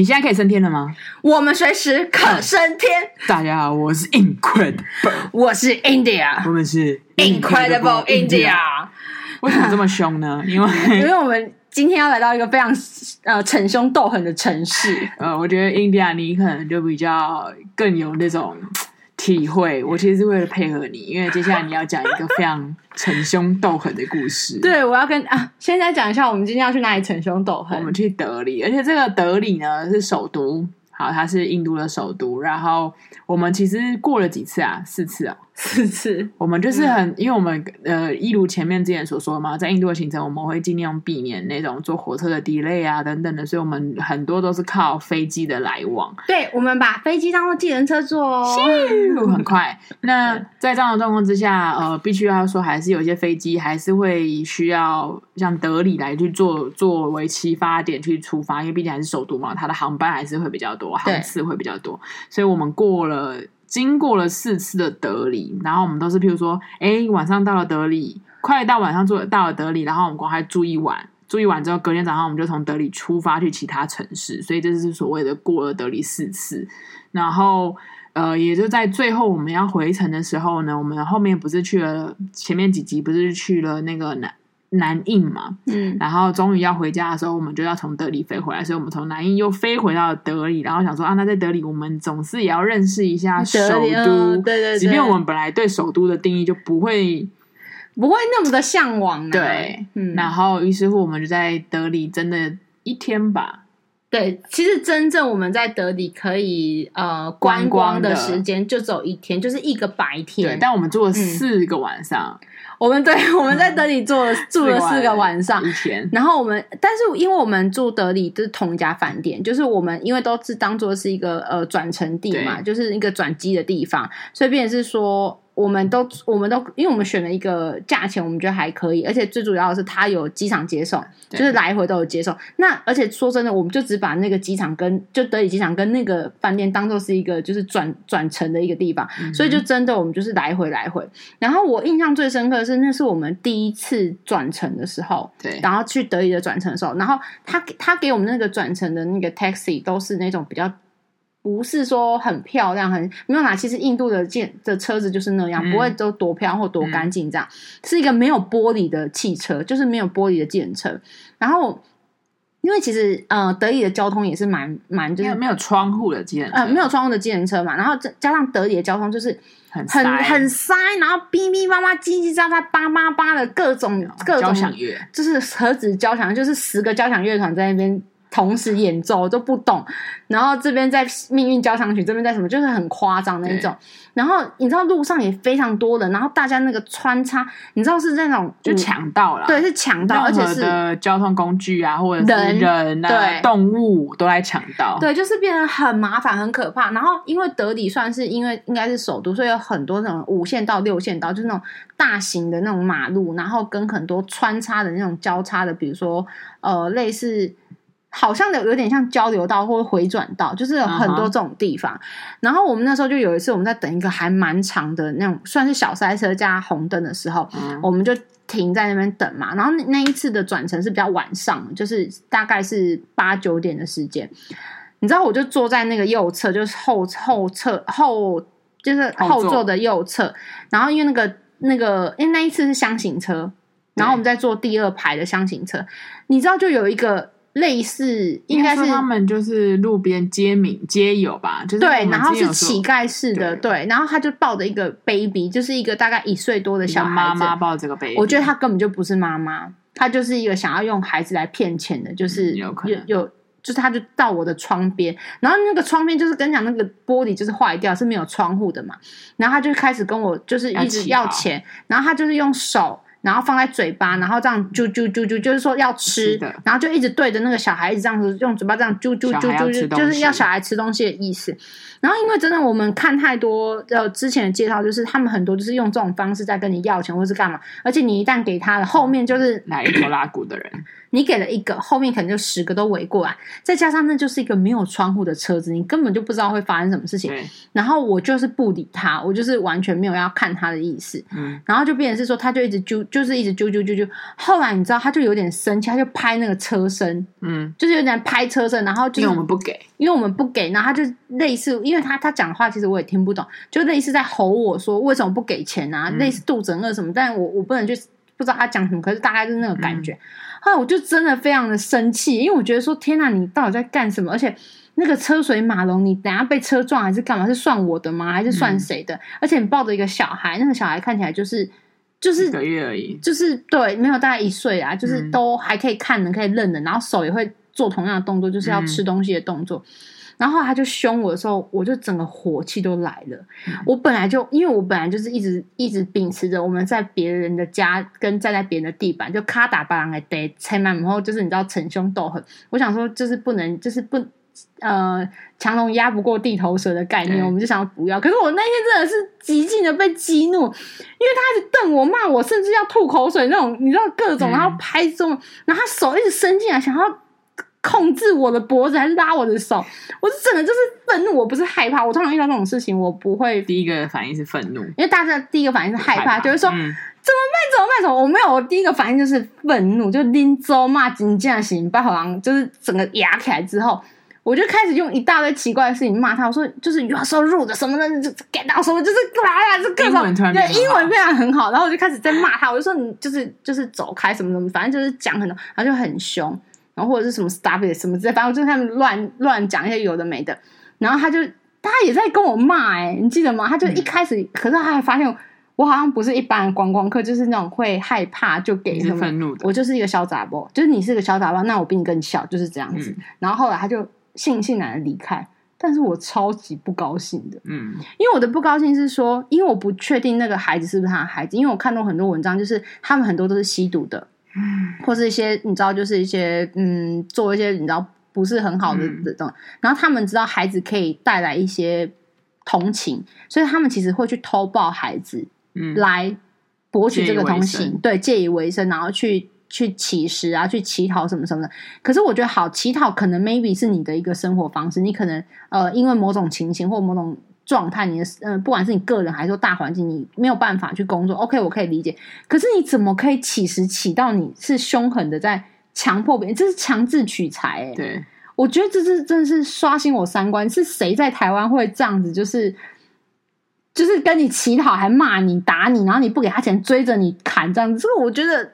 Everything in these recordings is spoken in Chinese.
你现在可以升天了吗？我们随时可升天。大家好，我是 Incredible，我是 India，我们是 Incredible India。为什么这么凶呢？因为 因为我们今天要来到一个非常呃逞凶斗狠的城市。呃，我觉得 India 你可能就比较更有那种。体会，我其实是为了配合你，因为接下来你要讲一个非常逞凶斗狠的故事。对，我要跟啊，现在讲一下，我们今天要去哪里逞凶斗狠？我们去德里，而且这个德里呢是首都，好，它是印度的首都，然后。我们其实过了几次啊？四次啊，四次。我们就是很，嗯、因为我们呃，一如前面之前所说嘛，在印度的行程，我们会尽量避免那种坐火车的 delay 啊等等的，所以我们很多都是靠飞机的来往。对，我们把飞机当做计程车坐哦，很快。那在这样的状况之下，呃，必须要说，还是有些飞机还是会需要像德里来去做作为起发点去出发，因为毕竟还是首都嘛，它的航班还是会比较多，航次会比较多，所以我们过了。经过了四次的德里，然后我们都是譬如说，哎，晚上到了德里，快到晚上住到了德里，然后我们赶快住一晚，住一晚之后，隔天早上我们就从德里出发去其他城市，所以这是所谓的过了德里四次。然后，呃，也就在最后我们要回程的时候呢，我们后面不是去了前面几集不是去了那个南。南印嘛，嗯，然后终于要回家的时候，我们就要从德里飞回来，所以我们从南印又飞回到德里，然后想说啊，那在德里我们总是也要认识一下首都，对对，即便我们本来对首都的定义就不会不会那么的向往，对，嗯，然后于是乎我们就在德里真的一天吧，对，其实真正我们在德里可以呃观光的时间就只有一天，就是一个白天，对，但我们住了四个晚上。嗯我们对，我们在德里住了、嗯、住了四个晚上，一天然后我们，但是因为我们住德里就是同一家饭店，就是我们因为都是当做是一个呃转乘地嘛，就是一个转机的地方，所以变成是说。我们都，我们都，因为我们选了一个价钱，我们觉得还可以，而且最主要的是它有机场接送，就是来回都有接送。那而且说真的，我们就只把那个机场跟就德里机场跟那个饭店当做是一个就是转转乘的一个地方，嗯，所以就真的我们就是来回来回。然后我印象最深刻的是，那是我们第一次转乘的时候，对，然后去德里的转乘的时候，然后他他给我们那个转乘的那个 taxi 都是那种比较。不是说很漂亮，很没有啦。其实印度的建的车子就是那样，嗯、不会都多漂亮或多干净这样，嗯。是一个没有玻璃的汽车，就是没有玻璃的计程车。然后，因为其实呃，德里的交通也是蛮蛮就是没有窗户的计程车，呃，没有窗户的计程车嘛。然后加上德里的交通就是很很塞，然后哔哔叭叭、叽叽喳喳、叭叭叭的各种各种交响乐，就是何止交响，就是十个交响乐团在那边。同时演奏都不懂，然后这边在命运交响曲，这边在什么，就是很夸张的一种。然后你知道路上也非常多人，然后大家那个穿插，你知道是那种就抢到了，对，是抢道，而且是交通工具啊，或者是人啊，对，动物都来抢到，对，就是变得很麻烦、很可怕。然后因为德里算是因为应该是首都，所以有很多那种五线道、六线道，就是那种大型的那种马路，然后跟很多穿插的那种交叉的，比如说呃类似。好像有有点像交流道或者回转道，就是有很多这种地方。Uh -huh. 然后我们那时候就有一次，我们在等一个还蛮长的那种，算是小塞车加红灯的时候，uh -huh. 我们就停在那边等嘛。然后那那一次的转乘是比较晚上，就是大概是八九点的时间。你知道，我就坐在那个右侧，就是后后侧后，就是后座的右侧。然后因为那个那个，因为那一次是箱型车，然后我们在坐第二排的箱型车，你知道，就有一个。类似应该是他们就是路边街民街友吧，就是对，然后是乞丐式的对，对，然后他就抱着一个 baby，就是一个大概一岁多的小孩子，妈妈抱这个 baby，我觉得他根本就不是妈妈，他就是一个想要用孩子来骗钱的，就是有有，有，就是他就到我的窗边，然后那个窗边就是跟你讲那个玻璃就是坏掉，是没有窗户的嘛，然后他就开始跟我就是一直要钱，然后他就是用手。然后放在嘴巴，然后这样啾啾啾啾，就是说要吃，然后就一直对着那个小孩子这样子用嘴巴这样啾啾啾啾，就是要小孩吃东西的意思。然后因为真的我们看太多呃之前的介绍，就是他们很多就是用这种方式在跟你要钱或是干嘛，而且你一旦给他了，后面就是来一拖拉库的人。你给了一个，后面可能就十个都围过来，再加上那就是一个没有窗户的车子，你根本就不知道会发生什么事情。然后我就是不理他，我就是完全没有要看他的意思。嗯，然后就变成是说，他就一直揪，就是一直揪揪揪揪。后来你知道，他就有点生气，他就拍那个车身，嗯，就是有点拍车身，然后就是、因为我们不给，因为我们不给，然后他就类似，因为他他讲话其实我也听不懂，就类似在吼我说为什么不给钱啊，嗯、类似肚子饿什么，但我我不能去不知道他讲什么，可是大概就是那个感觉。嗯、后来我就真的非常的生气，因为我觉得说天哪，你到底在干什么？而且。那个车水马龙，你等下被车撞还是干嘛？是算我的吗？还是算谁的？嗯、而且你抱着一个小孩，那个小孩看起来就是就是一个月而已，就是对，没有大概一岁啊，就是都还可以看的，可以认的，然后手也会做同样的动作，就是要吃东西的动作。嗯、然后他就凶我的时候，我就整个火气都来了。嗯、我本来就因为我本来就是一直一直秉持着我们在别人的家跟站在别人的地板就咔打巴郎的得拆满，然后就是你知道逞凶斗狠。我想说就是不能就是不。呃，强龙压不过地头蛇的概念，我们就想要不要。可是我那天真的是极尽的被激怒，因为他一直瞪我、骂我，甚至要吐口水那种，你知道各种，然后拍中，嗯、然后他手一直伸进来，想要控制我的脖子，还是拉我的手。我是真的就是愤怒，我不是害怕。我通常遇到这种事情，我不会第一个反应是愤怒，因为大家第一个反应是害怕，就是说、嗯、怎么办？怎么办？怎么？我没有，我第一个反应就是愤怒，就拎走骂金匠行，把好像就是整个压起来之后。我就开始用一大堆奇怪的事情骂他，我说就是 you are so rude 什么的，就 get 到什么，就是啦啦，就各种对英文非常很好，然后我就开始在骂他，我就说你就是就是走开什么什么，反正就是讲很多，然后就很凶，然后或者是什么 stop it 什么之类，反正我就他们乱乱讲一些有的没的，然后他就他也在跟我骂，哎，你记得吗？他就一开始，嗯、可是他还发现我好像不是一般的观光客，就是那种会害怕就给什么，愤怒的，我就是一个小杂包，就是你是个小杂包，那我比你更小，就是这样子。嗯、然后后来他就。悻悻然的离开，但是我超级不高兴的，嗯，因为我的不高兴是说，因为我不确定那个孩子是不是他的孩子，因为我看到很多文章，就是他们很多都是吸毒的，嗯，或是一些你知道，就是一些嗯，做一些你知道不是很好的这种，嗯、然后他们知道孩子可以带来一些同情，所以他们其实会去偷抱孩子，嗯，来博取这个同情，对，借以为生，然后去。去乞食啊，去乞讨什么什么的。可是我觉得好，乞讨可能 maybe 是你的一个生活方式。你可能呃，因为某种情形或某种状态，你的呃，不管是你个人还是说大环境，你没有办法去工作。OK，我可以理解。可是你怎么可以起时起到你是凶狠的在强迫别人？这是强制取财。对，我觉得这是真的是刷新我三观。是谁在台湾会这样子？就是就是跟你乞讨，还骂你打你，然后你不给他钱，追着你砍这样子。这个我觉得。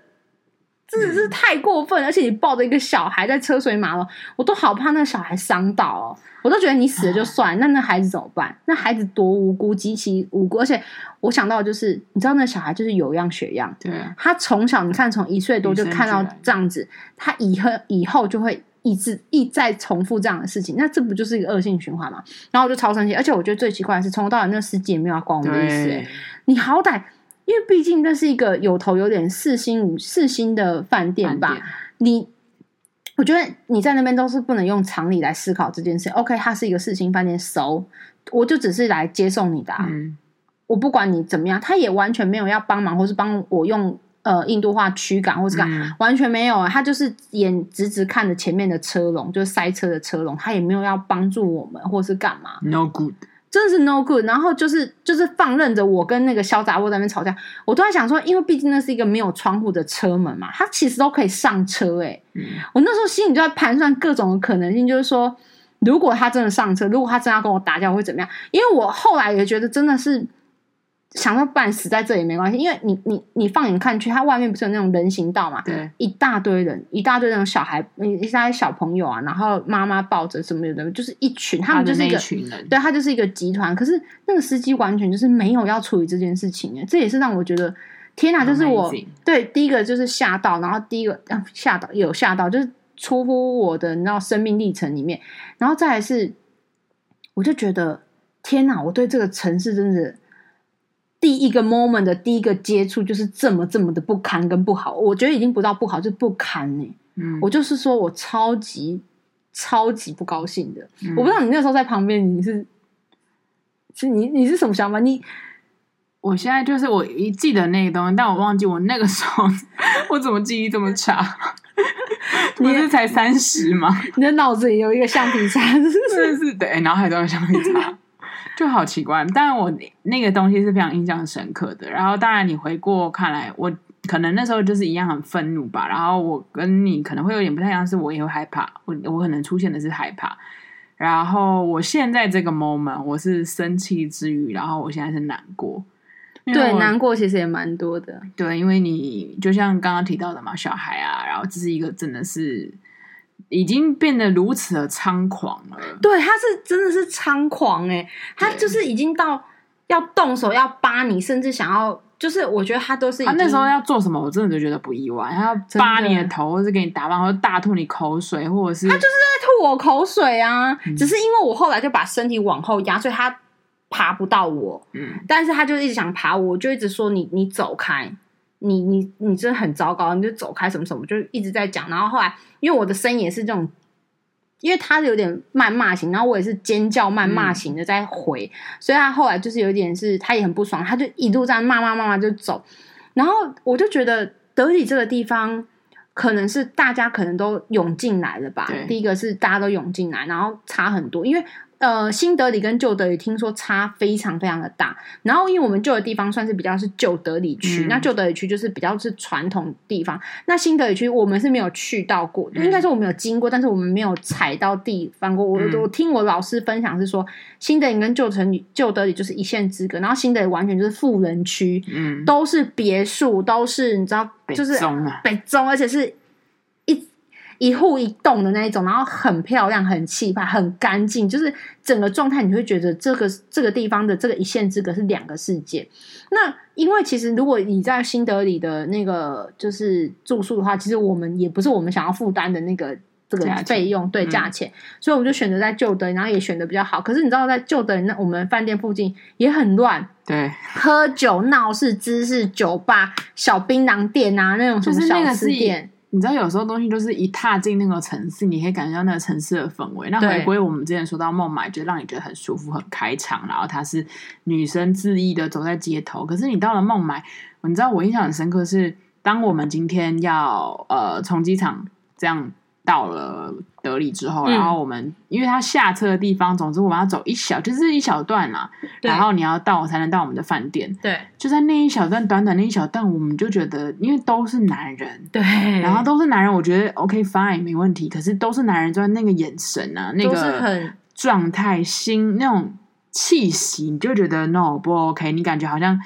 真的是太过分，而且你抱着一个小孩在车水马龙，我都好怕那个小孩伤到哦。我都觉得你死了就算，那那孩子怎么办？那孩子多无辜，极其无辜。而且我想到就是，你知道那小孩就是有样学样，对，他从小你看从一岁多就看到这样子，他以后以后就会一直一再重复这样的事情，那这不就是一个恶性循环嘛？然后我就超生气，而且我觉得最奇怪的是，从头到尾那个司机也没有要管我们的意思，你好歹。因为毕竟那是一个有头有脸四星五四星的饭店吧，店你我觉得你在那边都是不能用常理来思考这件事。OK，它是一个四星饭店，熟，我就只是来接送你的，啊，嗯、我不管你怎么样，他也完全没有要帮忙，或是帮我用呃印度话驱赶，或是干，嗯、完全没有啊，他就是眼直直看着前面的车龙，就是塞车的车龙，他也没有要帮助我们，或是干嘛，No good。真的是 no good，然后就是就是放任着我跟那个小杂货在那边吵架，我都在想说，因为毕竟那是一个没有窗户的车门嘛，他其实都可以上车哎、欸，嗯、我那时候心里就在盘算各种的可能性，就是说，如果他真的上车，如果他真的要跟我打架，我会怎么样？因为我后来也觉得真的是。想到半死在这也没关系，因为你你你放眼看去，它外面不是有那种人行道嘛？对，一大堆人，一大堆那种小孩，一大堆小朋友啊，然后妈妈抱着什么的，就是一群，他们就是一个，群人对，他就是一个集团。可是那个司机完全就是没有要处理这件事情，哎，这也是让我觉得天哪！就是我对第一个就是吓到，然后第一个吓到有吓到，就是出乎我的那生命历程里面，然后再来是，我就觉得天哪！我对这个城市真的。第一个 moment 的第一个接触就是这么这么的不堪跟不好，我觉得已经不到不好，就是不堪呢、欸。嗯，我就是说我超级超级不高兴的。嗯、我不知道你那时候在旁边，你是是你你是什么想法？你我现在就是我一记得那个东西，但我忘记我那个时候 我怎么记忆这么差？你是才三十吗？你的脑子里有一个橡皮擦，是是是，对，脑海中有橡皮擦。就好奇怪，但我那个东西是非常印象深刻的。然后，当然你回过看来，我可能那时候就是一样很愤怒吧。然后我跟你可能会有点不太一样，是我也会害怕，我我可能出现的是害怕。然后我现在这个 moment 我是生气之余，然后我现在是难过。对，难过其实也蛮多的。对，因为你就像刚刚提到的嘛，小孩啊，然后这是一个真的是已经变得如此的猖狂了。对，他是真的是猖狂哎，他就是已经到要动手要扒你，甚至想要，就是我觉得他都是。他那时候要做什么，我真的就觉得不意外。他要扒你的头，或是给你打扮，或者大吐你口水，或者是他就是在吐我口水啊。嗯、只是因为我后来就把身体往后压，所以他。爬不到我，嗯，但是他就一直想爬我，我就一直说你你走开，你你你真的很糟糕，你就走开什么什么，就一直在讲。然后后来，因为我的声音也是这种，因为他有点谩骂型，然后我也是尖叫谩骂型的在回，嗯、所以他后来就是有点是，他也很不爽，他就一路这样骂骂骂骂就走。然后我就觉得德里这个地方，可能是大家可能都涌进来了吧。第一个是大家都涌进来，然后差很多，因为。呃，新德里跟旧德里听说差非常非常的大。然后，因为我们旧的地方算是比较是旧德里区，嗯、那旧德里区就是比较是传统地方。那新德里区我们是没有去到过，嗯、应该说我们有经过，但是我们没有踩到地方过。我、嗯、我听我老师分享是说，新德里跟旧城旧德里就是一线之隔，然后新德里完全就是富人区，嗯，都是别墅，都是你知道，就是北中啊，北中，而且是。一户一栋的那一种，然后很漂亮、很气派、很干净，就是整个状态，你会觉得这个这个地方的这个一线之隔是两个世界。那因为其实如果你在新德里的那个就是住宿的话，其实我们也不是我们想要负担的那个这个费用，对价钱，嗯、所以我们就选择在旧德，然后也选的比较好。可是你知道，在旧德那我们饭店附近也很乱，对，喝酒闹事、知识酒吧、小槟榔店啊，那种什么小吃店。你知道有时候东西就是一踏进那个城市，你可以感觉到那个城市的氛围。那回归我们之前说到孟买，就让你觉得很舒服、很开场，然后它是女生恣意的走在街头。可是你到了孟买，你知道我印象很深刻是，当我们今天要呃从机场这样。到了德里之后，嗯、然后我们因为他下车的地方，总之我们要走一小，就是一小段啦。对然后你要到才能到我们的饭店。对，就在那一小段短短那一小段，我们就觉得，因为都是男人，对，然后都是男人，我觉得 OK fine 没问题。可是都是男人，就是那个眼神啊，那个状态、心那种气息，你就觉得 no 不 OK，你感觉好像。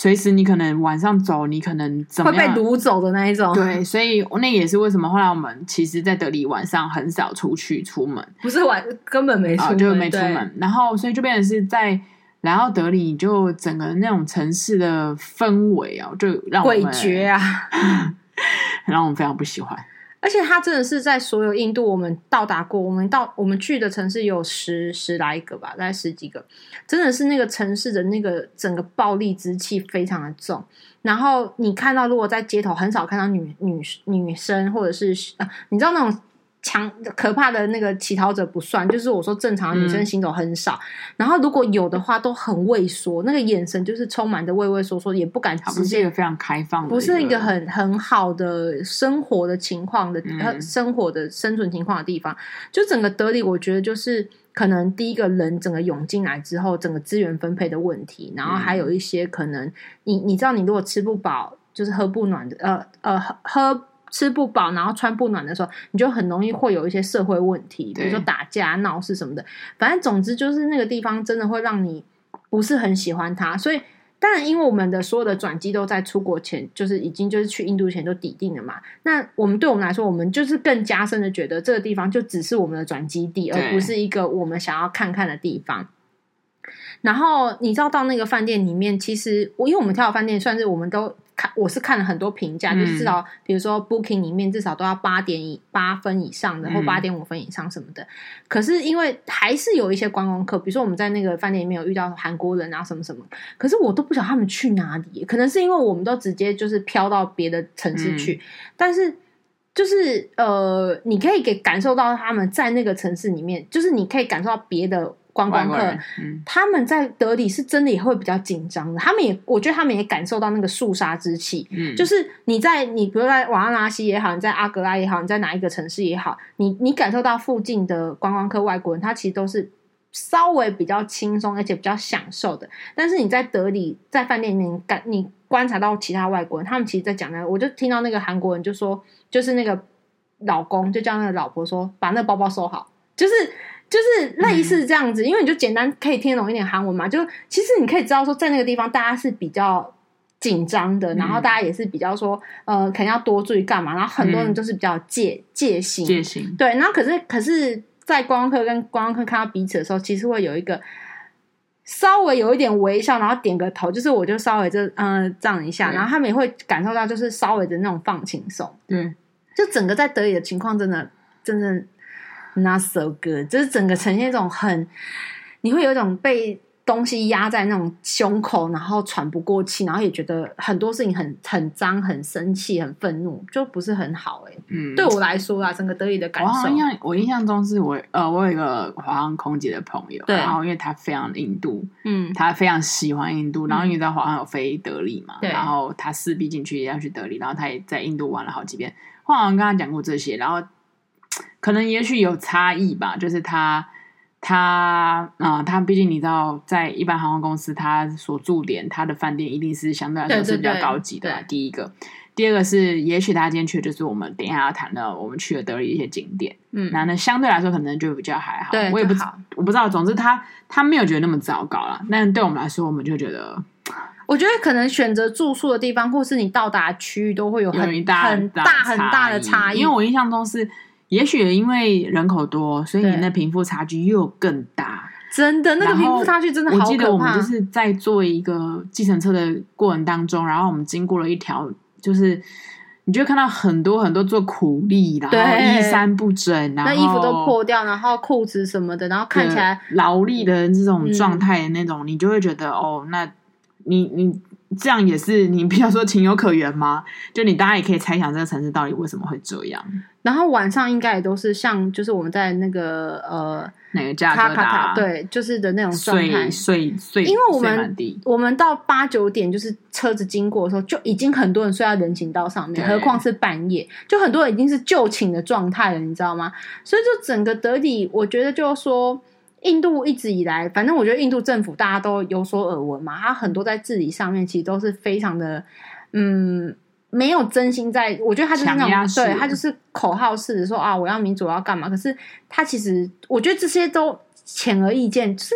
随时你可能晚上走，你可能怎么样会被掳走的那一种。对，所以那也是为什么后来我们其实，在德里晚上很少出去出门，不是晚根本没出门，啊、就没出门。然后，所以就变成是在来到德里，就整个那种城市的氛围啊，就让我们诡谲啊，让我们非常不喜欢。而且它真的是在所有印度我们到达过，我们到我们去的城市有十十来个吧，大概十几个，真的是那个城市的那个整个暴力之气非常的重。然后你看到，如果在街头很少看到女女女生，或者是啊，你知道那种。强可怕的那个乞讨者不算，就是我说正常的女生行走很少，嗯、然后如果有的话都很畏缩，那个眼神就是充满着畏畏缩缩，也不敢直接。不是一个非常开放的，不是一个很很好的生活的情况的，嗯、生活的生存情况的地方。就整个德里，我觉得就是可能第一个人整个涌进来之后，整个资源分配的问题，然后还有一些可能你你知道，你如果吃不饱，就是喝不暖的，呃呃喝。吃不饱，然后穿不暖的时候，你就很容易会有一些社会问题，比如说打架、闹事什么的。反正总之就是那个地方真的会让你不是很喜欢它。所以当然，因为我们的所有的转机都在出国前，就是已经就是去印度前就抵定了嘛。那我们对我们来说，我们就是更加深的觉得这个地方就只是我们的转机地，而不是一个我们想要看看的地方。然后你知道到那个饭店里面，其实我因为我们挑的饭店算是我们都。看，我是看了很多评价，就是至少比如说 Booking 里面至少都要八点以八分以上的，或八点五分以上什么的。可是因为还是有一些观光客，比如说我们在那个饭店里面有遇到韩国人啊什么什么，可是我都不晓得他们去哪里。可能是因为我们都直接就是飘到别的城市去，嗯、但是就是呃，你可以给感受到他们在那个城市里面，就是你可以感受到别的。观光客，嗯、他们在德里是真的也会比较紧张的。他们也，我觉得他们也感受到那个肃杀之气。嗯，就是你在你，比如在瓦拉纳西也好，你在阿格拉也好，你在哪一个城市也好，你你感受到附近的观光客外国人，他其实都是稍微比较轻松，而且比较享受的。但是你在德里，在饭店里面感你观察到其他外国人，他们其实在讲那个，我就听到那个韩国人就说，就是那个老公就叫那个老婆说，把那个包包收好，就是就是类似这样子，嗯、因为你就简单可以听懂一点韩文嘛。就其实你可以知道说，在那个地方大家是比较紧张的，然后大家也是比较说，呃，肯定要多注意干嘛，然后很多人就是比较戒戒心，戒心，对，然后可是可是。在观光客跟观光客看到彼此的时候，其实会有一个稍微有一点微笑，然后点个头，就是我就稍微就嗯、呃、这样一下，然后他们也会感受到就是稍微的那种放轻松。嗯，就整个在德里的情况真的真的 not so good，就是整个呈现一种很，你会有一种被。东西压在那种胸口，然后喘不过气，然后也觉得很多事情很很脏、很生气、很愤怒，就不是很好哎、欸。嗯，对我来说啊，整个德里的感受，我印象我印象中是我呃，我有一个华航空姐的朋友，对，然后因为他非常印度，嗯，他非常喜欢印度，然后因为在华航有飞德里嘛，然后他势必进去也要去德里，然后他也在印度玩了好几遍。华航跟他讲过这些，然后可能也许有差异吧，就是他。他啊、呃，他毕竟你知道，在一般航空公司，他所驻点，他的饭店一定是相对来说是比较高级的。第一个，第二个是，也许他今天去的就是我们等一下要谈到我们去了德里一些景点。嗯，那那相对来说可能就比较还好。对，我也不知道，我不知道。总之他，他他没有觉得那么糟糕啦。但对我们来说，我们就觉得，我觉得可能选择住宿的地方，或是你到达区域，都会有很大很大很大的差异。因为我印象中是。也许因为人口多，所以你的贫富差距又更大。真的，那个贫富差距真的好可怕。我记得我们就是在做一个计程车的过程当中，然后我们经过了一条，就是你就会看到很多很多做苦力，然后衣衫不整，然后那衣服都破掉，然后裤子什么的，然后看起来劳力的这种状态的那种，嗯、你就会觉得哦，那你你。这样也是你，比较说情有可原吗？就你大家也可以猜想这个城市到底为什么会这样。然后晚上应该也都是像，就是我们在那个呃哪个家卡塔对，就是的那种状态，睡睡，因为我们我们到八九点就是车子经过的时候，就已经很多人睡在人行道上面，何况是半夜，就很多人已经是就寝的状态了，你知道吗？所以就整个德里，我觉得就是说。印度一直以来，反正我觉得印度政府大家都有所耳闻嘛，他很多在治理上面其实都是非常的，嗯，没有真心在。我觉得他就是那种，对，他就是口号式的说啊，我要民主，我要干嘛？可是他其实，我觉得这些都显而易见，就是。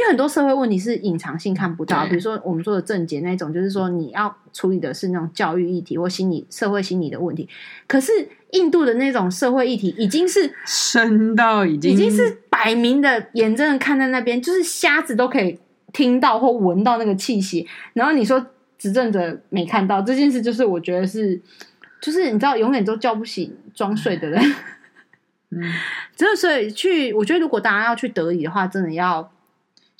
因为很多社会问题是隐藏性看不到，比如说我们说的症结那种，就是说你要处理的是那种教育议题或心理、社会心理的问题。可是印度的那种社会议题已经是深到已经，已经是摆明的，眼睁睁看在那边，就是瞎子都可以听到或闻到那个气息。然后你说执政者没看到这件事，就是我觉得是，就是你知道，永远都叫不醒装睡的人。嗯，真的，所以去，我觉得如果大家要去德里的话，真的要。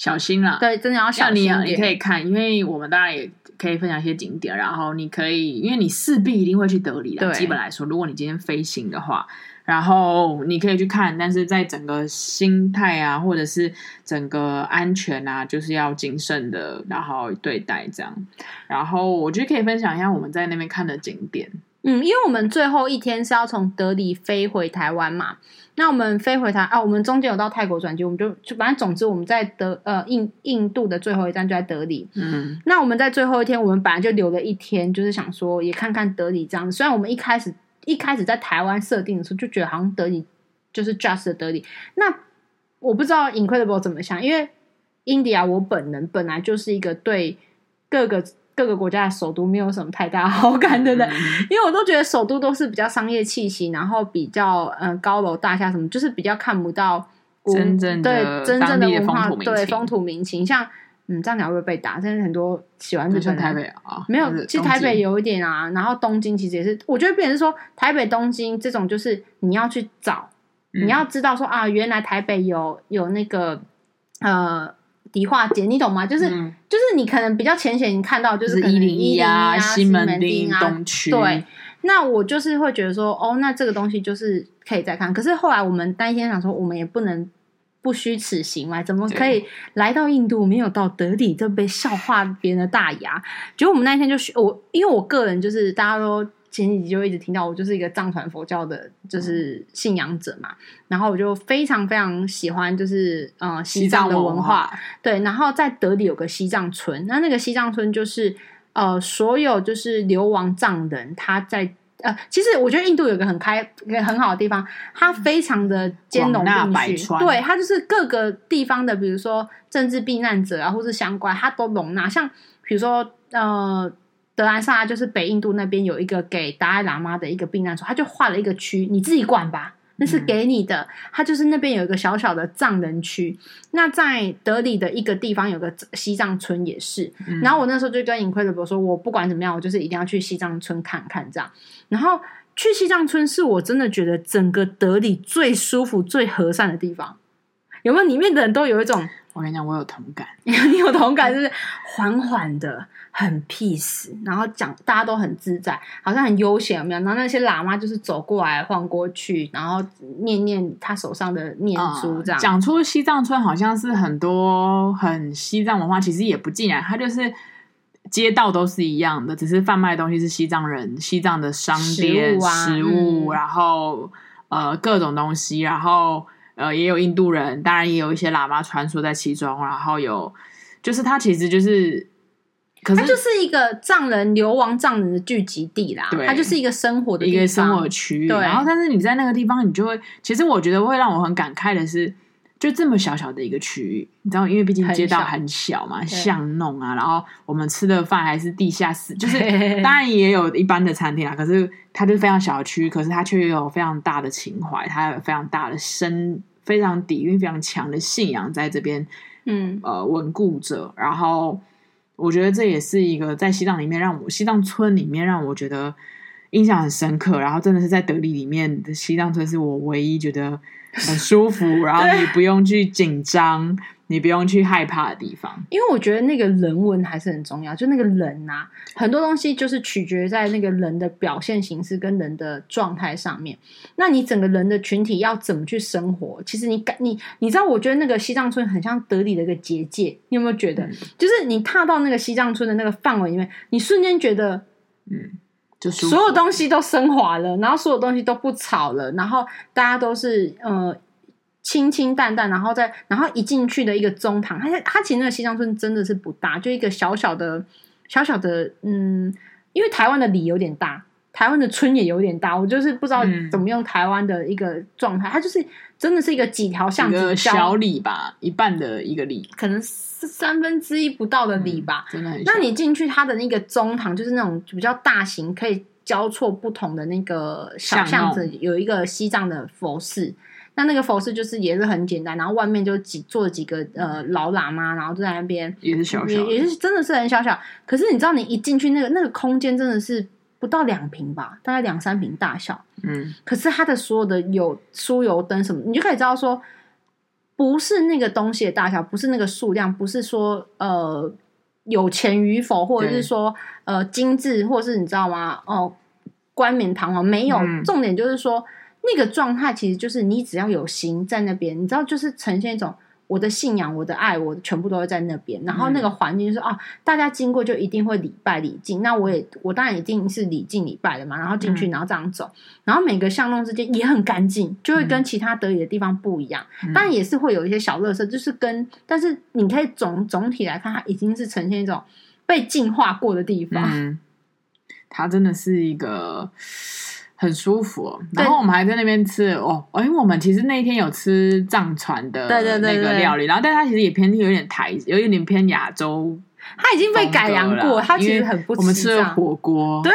小心了，对，真的要小心。像你，你可以看，因为我们当然也可以分享一些景点，然后你可以，因为你势必一定会去德里的。对基本来说，如果你今天飞行的话，然后你可以去看，但是在整个心态啊，或者是整个安全啊，就是要谨慎的，然后对待这样。然后我觉得可以分享一下我们在那边看的景点。嗯，因为我们最后一天是要从德里飞回台湾嘛。那我们飞回台啊，我们中间有到泰国转机，我们就就反正总之我们在德呃印印度的最后一站就在德里。嗯，那我们在最后一天，我们本来就留了一天，就是想说也看看德里这样子。虽然我们一开始一开始在台湾设定的时候就觉得好像德里就是 just 的德里，那我不知道 Incredible 怎么想，因为 India 我本人本来就是一个对各个。各个国家的首都没有什么太大好感的人，嗯、因为我都觉得首都都是比较商业气息，然后比较嗯、呃、高楼大厦什么，就是比较看不到真正的对真正的文化的对风土民情。像嗯这样讲会不会被打？现在很多喜欢日本台北啊，没有，其实台北有一点啊，然后东京其实也是，我觉得变成是说台北、东京这种，就是你要去找，嗯、你要知道说啊，原来台北有有那个呃。迪化街，你懂吗？就是、嗯、就是你可能比较浅显，你看到就是一零一啊、西门町啊、东区。对，那我就是会觉得说，哦，那这个东西就是可以再看。可是后来我们那一天想说，我们也不能不虚此行嘛，怎么可以来到印度没有到德里就被笑话别人的大牙？结果我们那一天就我，因为我个人就是大家都前几集就一直听到，我就是一个藏传佛教的，就是信仰者嘛。然后我就非常非常喜欢，就是呃西藏的文化。对，然后在德里有个西藏村，那那个西藏村就是呃所有就是流亡藏人，他在呃，其实我觉得印度有个很开一个很好的地方，它非常的兼容并蓄，对，它就是各个地方的，比如说政治避难者啊，或是相关，它都容纳。像比如说呃。德兰萨拉就是北印度那边有一个给达赖喇嘛的一个避难所，他就划了一个区，你自己管吧，那是给你的。他就是那边有一个小小的藏人区。那在德里的一个地方有个西藏村也是。然后我那时候就跟 Incredible 说，我不管怎么样，我就是一定要去西藏村看看这样。然后去西藏村是我真的觉得整个德里最舒服、最和善的地方。有没有里面的人都有一种？我跟你讲，我有同感。你有同感，就是缓缓的。很 peace，然后讲大家都很自在，好像很悠闲，有没有？然后那些喇嘛就是走过来晃过去，然后念念他手上的念珠，这样。讲、嗯、出西藏村好像是很多很西藏文化，其实也不尽然，它就是街道都是一样的，只是贩卖的东西是西藏人、西藏的商店、食物，啊食物嗯、然后呃各种东西，然后呃也有印度人，当然也有一些喇嘛传说在其中，然后有就是它其实就是。可是它就是一个藏人流亡藏人的聚集地啦，对，它就是一个生活的，一个生活区域。对，然后但是你在那个地方，你就会，其实我觉得会让我很感慨的是，就这么小小的一个区域，你知道，因为毕竟街道很小嘛，小巷弄啊，然后我们吃的饭还是地下室，就是 当然也有一般的餐厅啊，可是它就是非常小的区域，可是它却有非常大的情怀，它有非常大的深，非常底蕴非常强的信仰在这边，嗯，呃，稳固着，然后。我觉得这也是一个在西藏里面让我西藏村里面让我觉得印象很深刻，然后真的是在德里里面的西藏村是我唯一觉得很舒服，然后你不用去紧张。你不用去害怕的地方，因为我觉得那个人文还是很重要。就那个人啊，很多东西就是取决在那个人的表现形式跟人的状态上面。那你整个人的群体要怎么去生活？其实你感你你知道，我觉得那个西藏村很像德里的一个结界。你有没有觉得？嗯、就是你踏到那个西藏村的那个范围里面，你瞬间觉得，嗯，就所有东西都升华了，然后所有东西都不吵了，然后大家都是呃。清清淡淡，然后再然后一进去的一个中堂，它它其实那个西藏村真的是不大，就一个小小的小小的，嗯，因为台湾的里有点大，台湾的村也有点大，我就是不知道怎么用台湾的一个状态，嗯、它就是真的是一个几条巷子小里吧，一半的一个里，可能是三分之一不到的里吧，嗯、真的很。那你进去它的那个中堂，就是那种比较大型，可以交错不同的那个小巷子，有一个西藏的佛寺。那那个佛寺就是也是很简单，然后外面就几坐几个呃老喇嘛，然后就在那边也是小小，也也是真的是很小小。可是你知道，你一进去那个那个空间真的是不到两平吧，大概两三平大小。嗯，可是它的所有的有酥油灯什么，你就可以知道说，不是那个东西的大小，不是那个数量，不是说呃有钱与否，或者是说呃精致，或者是你知道吗？哦、呃，冠冕堂皇没有，嗯、重点就是说。那个状态其实就是你只要有心在那边，你知道，就是呈现一种我的信仰、我的爱，我全部都会在那边。然后那个环境就是啊，大家经过就一定会礼拜礼敬。那我也我当然一定是礼敬礼拜的嘛。然后进去，然后这样走，然后每个巷弄之间也很干净，就会跟其他德里的地方不一样。当然也是会有一些小垃圾，就是跟但是你可以总总体来看，它已经是呈现一种被净化过的地方。嗯，它真的是一个。很舒服，然后我们还在那边吃哦，因为我们其实那一天有吃藏传的那个料理，然后但它其实也偏有点台，有一点偏亚洲，它已经被改良过，它其实很不。我们吃了火锅，对，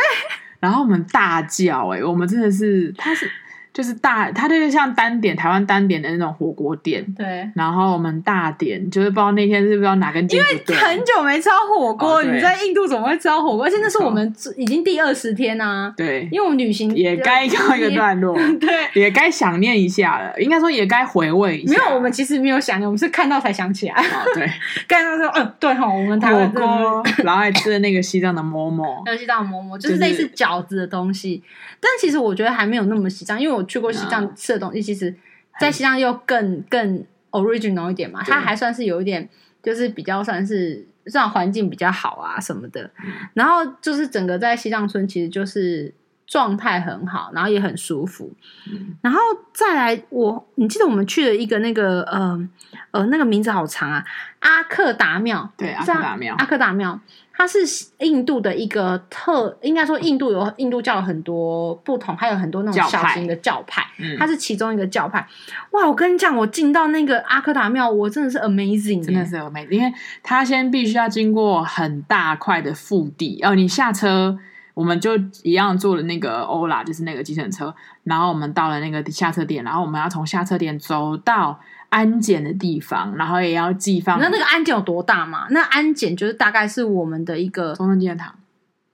然后我们大叫，哎，我们真的是，它是。就是大，它就是像单点台湾单点的那种火锅店。对。然后我们大点，就是不知道那天是不知道哪根筋。因为很久没吃到火锅，你在印度怎么会吃到火锅？而且那是我们已经第二十天啊。对。因为我们旅行也该告一个段落。对。也该想念一下了，应该说也该回味一下。没有，我们其实没有想念，我们是看到才想起来。对。看到说，嗯，对哈，我们台湾火锅，然后还吃了那个西藏的馍馍。那 个西藏的馍馍就是类似饺子的东西，但其实我觉得还没有那么西藏，因为我去过西藏。吃的东西其实，在西藏又更更 original 一点嘛，它还算是有一点，就是比较算是算环境比较好啊什么的。然后就是整个在西藏村，其实就是状态很好，然后也很舒服。嗯、然后再来我，我你记得我们去了一个那个呃呃那个名字好长啊，阿克达庙。对，阿克达庙。阿克达庙，它是印度的一个特，应该说印度有印度教有很多不同，还有很多那种小型的教派，教派它是其中一个教派。嗯、哇，我跟你讲，我进到那个阿克达庙，我真的是 amazing，真的是 amazing，因为它先必须要经过很大块的腹地，哦，你下车。我们就一样坐了那个欧拉，就是那个计程车，然后我们到了那个下车点，然后我们要从下车点走到安检的地方，然后也要寄放。那那个安检有多大嘛？那安检就是大概是我们的一个中正纪念堂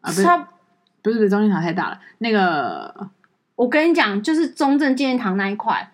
啊，不是它不是不是中正纪念堂太大了。那个我跟你讲，就是中正纪念堂那一块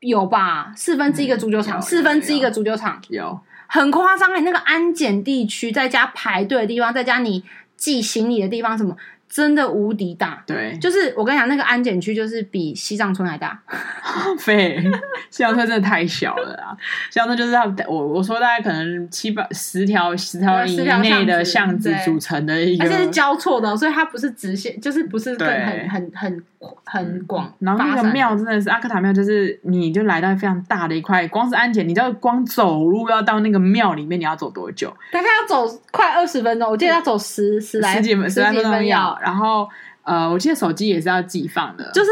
有吧？四分之一个足球场，嗯、四分之一个足球场有，有很夸张哎！那个安检地区，再加排队的地方，再加你。寄行李的地方什么真的无敌大，对，就是我跟你讲，那个安检区就是比西藏村还大。对，西藏村真的太小了啊！西藏村就是他，我我说大概可能七八十条十条以内的巷子组成的一个，而且是交错的，所以它不是直线，就是不是很很很很很广。然后那个庙真的是阿克塔庙，就是你就来到非常大的一块，光是安检，你知道光走路要到那个庙里面，你要走多久？大概要走快二十分钟，我记得要走十十来十几分十来分钟要。然后呃，我记得手机也是要寄放的，就是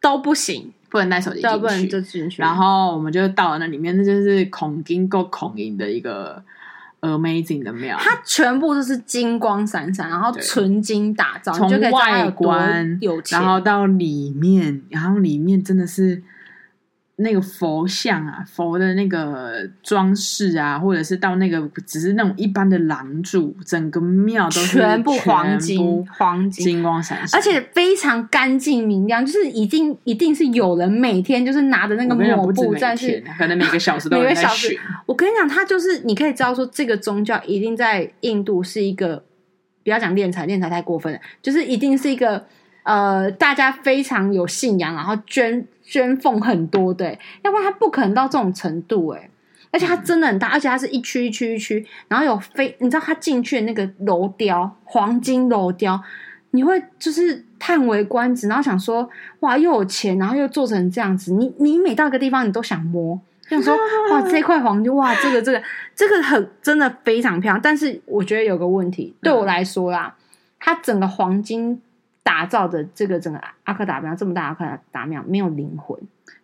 都不行，不能带手机进去，不能就进去。然后我们就到了那里面，那就是孔金够孔银的一个 amazing 的庙，它全部都是金光闪闪，然后纯金打造，从外观有钱，然后到里面，然后里面真的是。那个佛像啊，佛的那个装饰啊，或者是到那个只是那种一般的廊柱，整个庙都是全部黄金，黄金金光闪闪，而且非常干净明亮，就是一定一定是有人每天就是拿着那个抹布在去，可能每个小时都有 人在巡。我跟你讲，他就是你可以知道说，这个宗教一定在印度是一个，不要讲敛财，敛财太过分了，就是一定是一个。呃，大家非常有信仰，然后捐捐奉很多，对，要不然他不可能到这种程度，哎，而且它真的很大，而且它是一区一区一区，然后有非，你知道他进去的那个楼雕，黄金楼雕，你会就是叹为观止，然后想说，哇，又有钱，然后又做成这样子，你你每到一个地方，你都想摸，想说，哇，这块黄金，哇，这个这个这个很真的非常漂亮，但是我觉得有个问题，对我来说啦，它整个黄金。打造的这个整个阿克达庙这么大，阿克达庙没有灵魂，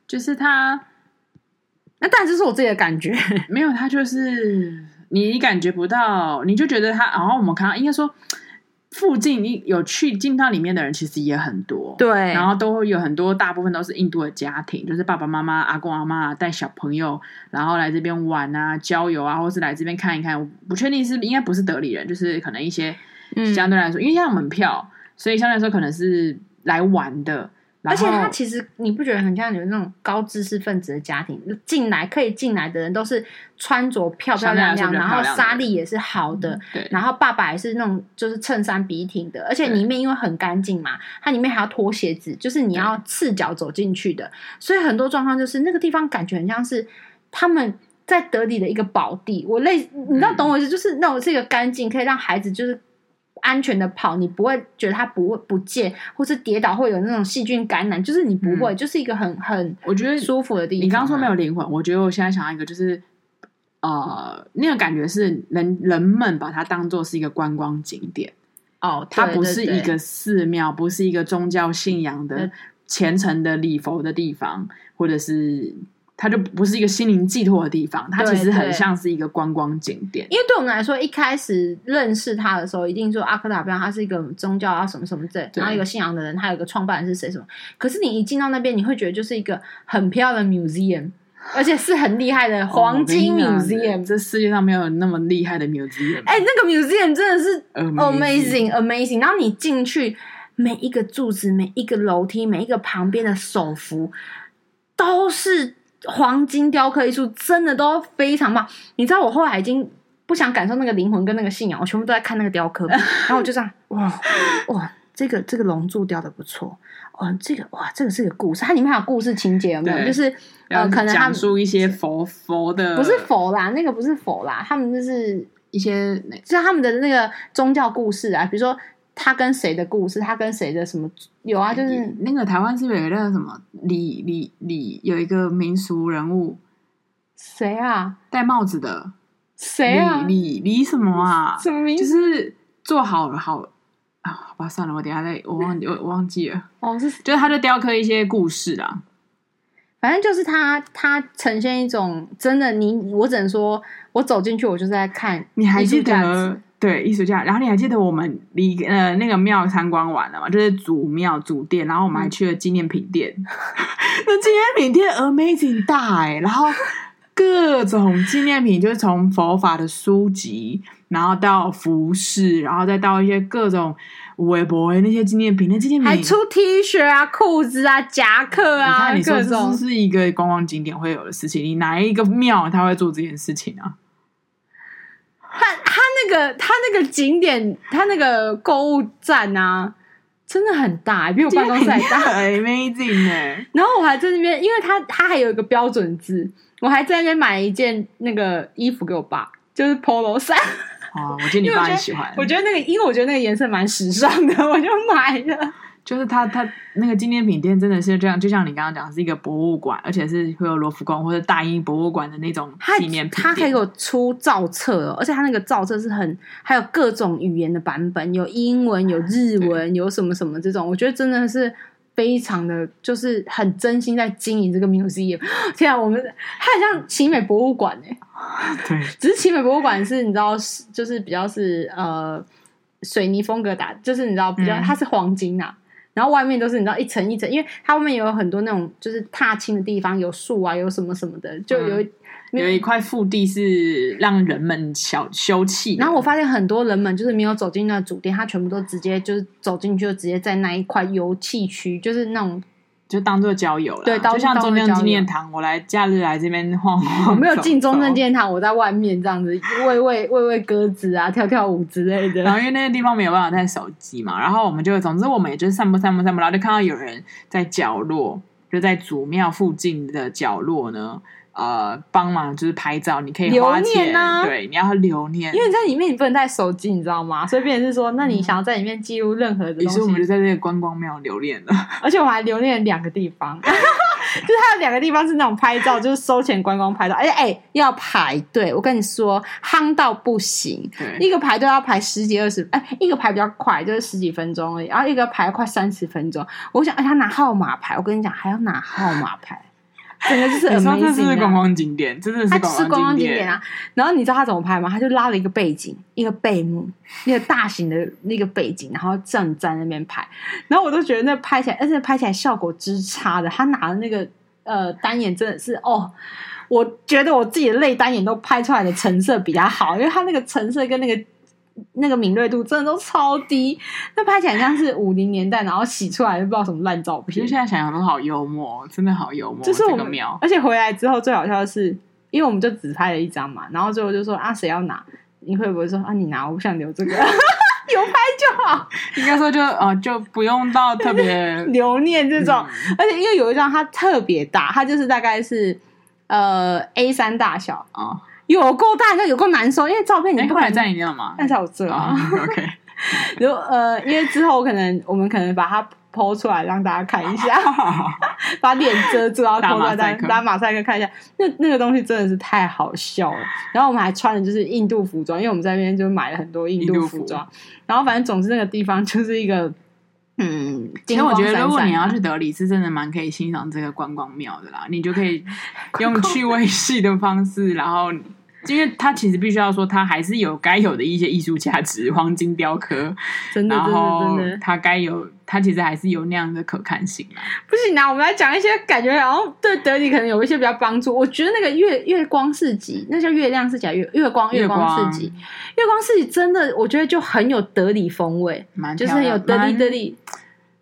就是他。那当然这是我自己的感觉，没有他就是你感觉不到，你就觉得他。然后我们看到，应该说附近你有去进到里面的人其实也很多，对。然后都会有很多，大部分都是印度的家庭，就是爸爸妈妈、阿公阿妈带小朋友，然后来这边玩啊、郊游啊，或是来这边看一看。我不确定是应该不是德里人，就是可能一些相对来说，嗯、因为像门票。所以相对来说，可能是来玩的，而且他其实你不觉得很像有那种高知识分子的家庭，进来可以进来的人都是穿着漂漂亮亮，然后沙粒也是好的，嗯、对，然后爸爸也是那种就是衬衫笔挺的，而且里面因为很干净嘛，它里面还要脱鞋子，就是你要赤脚走进去的，所以很多状况就是那个地方感觉很像是他们在德里的一个宝地，我类你知道懂我意思，就是那种是一个干净，可以让孩子就是。安全的跑，你不会觉得它不会不见，或是跌倒会有那种细菌感染，就是你不会，嗯、就是一个很很我觉得舒服的地方。你刚刚说没有灵魂，我觉得我现在想到一个，就是呃，那个感觉是人人们把它当做是一个观光景点哦，它不是一个寺庙，不是一个宗教信仰的虔诚的礼佛的地方，或者是。它就不是一个心灵寄托的地方，它其实很像是一个观光景点。因为对我们来说，一开始认识它的时候，一定说阿克达，比方它是一个宗教啊什么什么这，然后一个信仰的人，他有一个创办人是谁什么。可是你一进到那边，你会觉得就是一个很漂亮的 museum，而且是很厉害的黄金 museum。这世界上没有那么厉害的 museum。哎，那个 museum 真的是 amazing amazing。然后你进去，每一个柱子、每一个楼梯、每一个旁边的手扶，都是。黄金雕刻艺术真的都非常棒，你知道我后来已经不想感受那个灵魂跟那个信仰，我全部都在看那个雕刻，然后我就这样哇哇，这个这个龙柱雕的不错，哇这个哇这个是个故事，它里面还有故事情节有没有？就是呃可能讲述一些佛佛的，不是佛啦，那个不是佛啦，他们就是一些就是他们的那个宗教故事啊，比如说。他跟谁的故事，他跟谁的什么有啊？就是那个台湾是不是有一个什么李李李有一个民俗人物？谁啊？戴帽子的？谁啊？李李什么啊？什么名字？就是做好了好啊，好吧，算了，我等下再，我忘记我忘记了。哦，是就是他就雕刻一些故事啦。反正就是他，他呈现一种真的你，我只能说，我走进去，我就是在看。你还记得对艺术家？然后你还记得我们离呃那个庙参观完了吗？就是祖庙祖殿，然后我们还去了纪念品店。那纪念品店 amazing 大哎、欸，然后各种纪念品，就是从佛法的书籍，然后到服饰，然后再到一些各种。微博那些纪念品，那纪念品还出 T 恤啊、裤子啊、夹克啊，你看，你说这是一个观光景点会有的事情。你哪一个庙他会做这件事情啊？他他那个他那个景点，他那个购物站啊，真的很大，比我办公室还大，amazing 哎！然后我还在那边，因为他他还有一个标准字，我还在那边买了一件那个衣服给我爸，就是 Polo 衫。哦，我觉得你爸很喜欢。我觉得那个，因为我觉得那个颜色蛮时尚的，我就买了。就是他他那个纪念品店真的是这样，就像你刚刚讲，是一个博物馆，而且是会有罗浮宫或者大英博物馆的那种纪念品。他还有出造册哦，而且他那个造册是很还有各种语言的版本，有英文、有日文、有什么什么这种，我觉得真的是。非常的就是很真心在经营这个 museum。天啊，我们它很像奇美博物馆哎，对，只是奇美博物馆是你知道，就是比较是呃水泥风格打，就是你知道比较它是黄金呐、然后外面都是你知道一层一层，因为它外面有很多那种就是踏青的地方，有树啊，有什么什么的，就有。嗯有一块腹地是让人们小休憩，然后我发现很多人们就是没有走进那主殿，他全部都直接就是走进去就直接在那一块游憩区，就是那种就当做交友了。对，就像中正纪念堂，我来假日来这边晃晃。我没有进中正纪念堂，我在外面这样子喂喂喂喂鸽子啊，跳跳舞之类的。然后因为那个地方没有办法带手机嘛，然后我们就总之我们也就是散步散步散步，然后就看到有人在角落，就在祖庙附近的角落呢。呃，帮忙就是拍照，你可以花钱，留念啊、对，你要留念，因为你在里面你不能带手机，你知道吗？所以变成是说，那你想要在里面记录任何的东西，于是我们就在这个观光庙留念了，而且我们还留念两个地方，就是它有两个地方是那种拍照，就是收钱观光拍照，而且哎要排队，我跟你说，夯到不行，一个排队要排十几二十，哎，一个排比较快，就是十几分钟而已，然后一个排快三十分钟，我想哎，他拿号码牌，我跟你讲，还要拿号码牌。整个就是 amazing，这是观光景点，真的是观光景点，观光景点啊！然后你知道他怎么拍吗？他就拉了一个背景，一个背幕，那个大型的那个背景，然后站在那边拍。然后我都觉得那拍起来，而且拍起来效果之差的。他拿的那个呃单眼真的是哦，我觉得我自己的泪单眼都拍出来的成色比较好，因为他那个成色跟那个。那个敏锐度真的都超低，那拍起来像是五零年代，然后洗出来就不知道什么烂照片。其实现在想想都好幽默，真的好幽默。就是我们而且回来之后最好笑的是，因为我们就只拍了一张嘛，然后最后就说啊，谁要拿？你会不会说啊，你拿？我不想留这个，有拍就好。应该说就啊、呃，就不用到特别 留念这种。嗯、而且因为有一张它特别大，它就是大概是呃 A 三大小啊。哦有够大，就有够难受，因为照片你不可能在里面嘛，但是我这啊，OK。如呃，因为之后我可能我们可能把它 PO 出来让大家看一下，把脸遮住，然后来大家打马赛克看一下。那那个东西真的是太好笑了。然后我们还穿的就是印度服装，因为我们在那边就买了很多印度服装。然后反正总之那个地方就是一个。嗯，其实我觉得，如果你要去德里，是真的蛮可以欣赏这个观光庙的啦。你就可以用趣味系的方式，然后，因为他其实必须要说，他还是有该有的一些艺术价值，黄金雕刻，真的，真的，真的，它该有，他其实还是有那样的可看性啊。不行啊，我们来讲一些感觉，然后对德里可能有一些比较帮助。我觉得那个月月光市集，那叫月亮市集，月月光月光市集，月光市集真的，我觉得就很有德里风味，就是很有德里德里。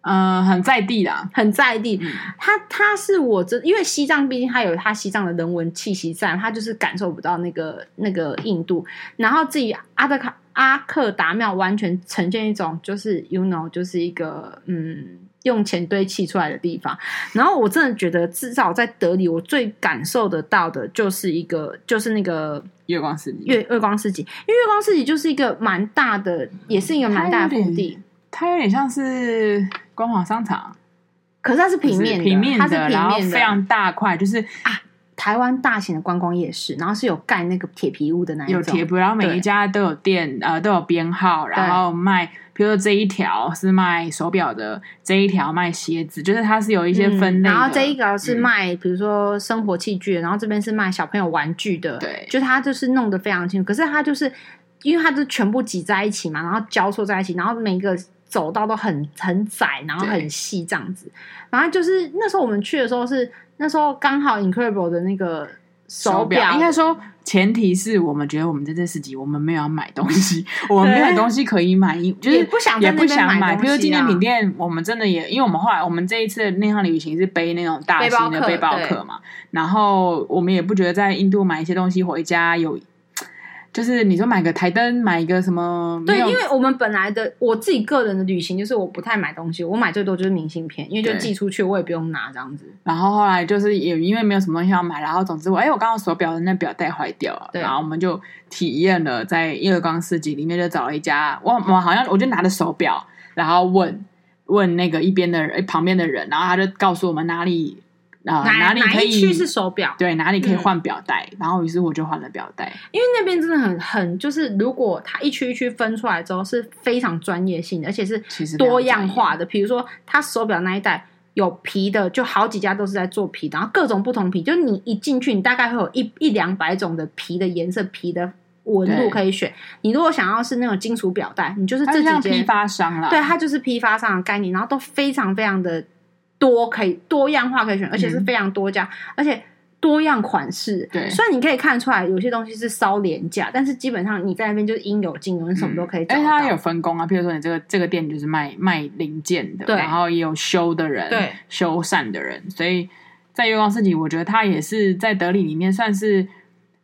嗯，很在地啦，很在地。他他是我这，因为西藏毕竟他有他西藏的人文气息在，他就是感受不到那个那个印度。然后自己阿德卡阿克达庙完全呈现一种就是 you know 就是一个嗯用钱堆砌出来的地方。然后我真的觉得至少在德里，我最感受得到的就是一个就是那个月光市集，月月光市集，因为月光市集就是一个蛮大的，也是一个蛮大的腹地。它有点像是光华商场，可是它是平面的，平面的，它是平面的，非常大块，就是啊。台湾大型的观光夜市，然后是有盖那个铁皮屋的那一种，有铁皮，然后每一家都有店，呃，都有编号，然后卖，比如说这一条是卖手表的，这一条卖鞋子，就是它是有一些分类、嗯。然后这一个是卖，嗯、比如说生活器具，然后这边是卖小朋友玩具的，对，就它就是弄得非常清楚。可是它就是因为它就全部挤在一起嘛，然后交错在一起，然后每一个走道都很很窄，然后很细这样子。然后就是那时候我们去的时候是。那时候刚好 Incredible 的那个手表，应该说前提是我们觉得我们在这四集我们没有要买东西，我们没有东西可以买，就是也不想也不想买。比如纪念品店，我们真的也，因为我们后来我们这一次那趟旅行是背那种大型的背包客嘛，然后我们也不觉得在印度买一些东西回家有。就是你说买个台灯，买一个什么？对，因为我们本来的我自己个人的旅行就是我不太买东西，我买最多就是明信片，因为就寄出去我也不用拿这样子。然后后来就是也因为没有什么东西要买，然后总之我哎、欸，我刚刚手表的那表带坏掉了，然后我们就体验了在月光市集里面就找了一家，我我好像我就拿着手表，然后问问那个一边的人旁边的人，然后他就告诉我们哪里。啊，哪里可以去是手表？对，哪里可以换表带？嗯、然后于是我就换了表带，因为那边真的很很，就是如果它一区一区分出来之后是非常专业性的，而且是多样化的。比如说，它手表那一带有皮的，就好几家都是在做皮的，然后各种不同皮，就是你一进去，你大概会有一一两百种的皮的颜色、皮的纹路可以选。你如果想要是那种金属表带，你就是这几间批发商了。对，它就是批发商的概念，然后都非常非常的。多可以多样化可以选，而且是非常多家，嗯、而且多样款式。对，虽然你可以看出来有些东西是稍廉价，但是基本上你在那边就是应有尽有，你什么都可以找到。哎、嗯，它有分工啊，譬如说你这个这个店就是卖卖零件的，然后也有修的人，对，修缮的人。所以在月光市集，我觉得它也是在德里里面算是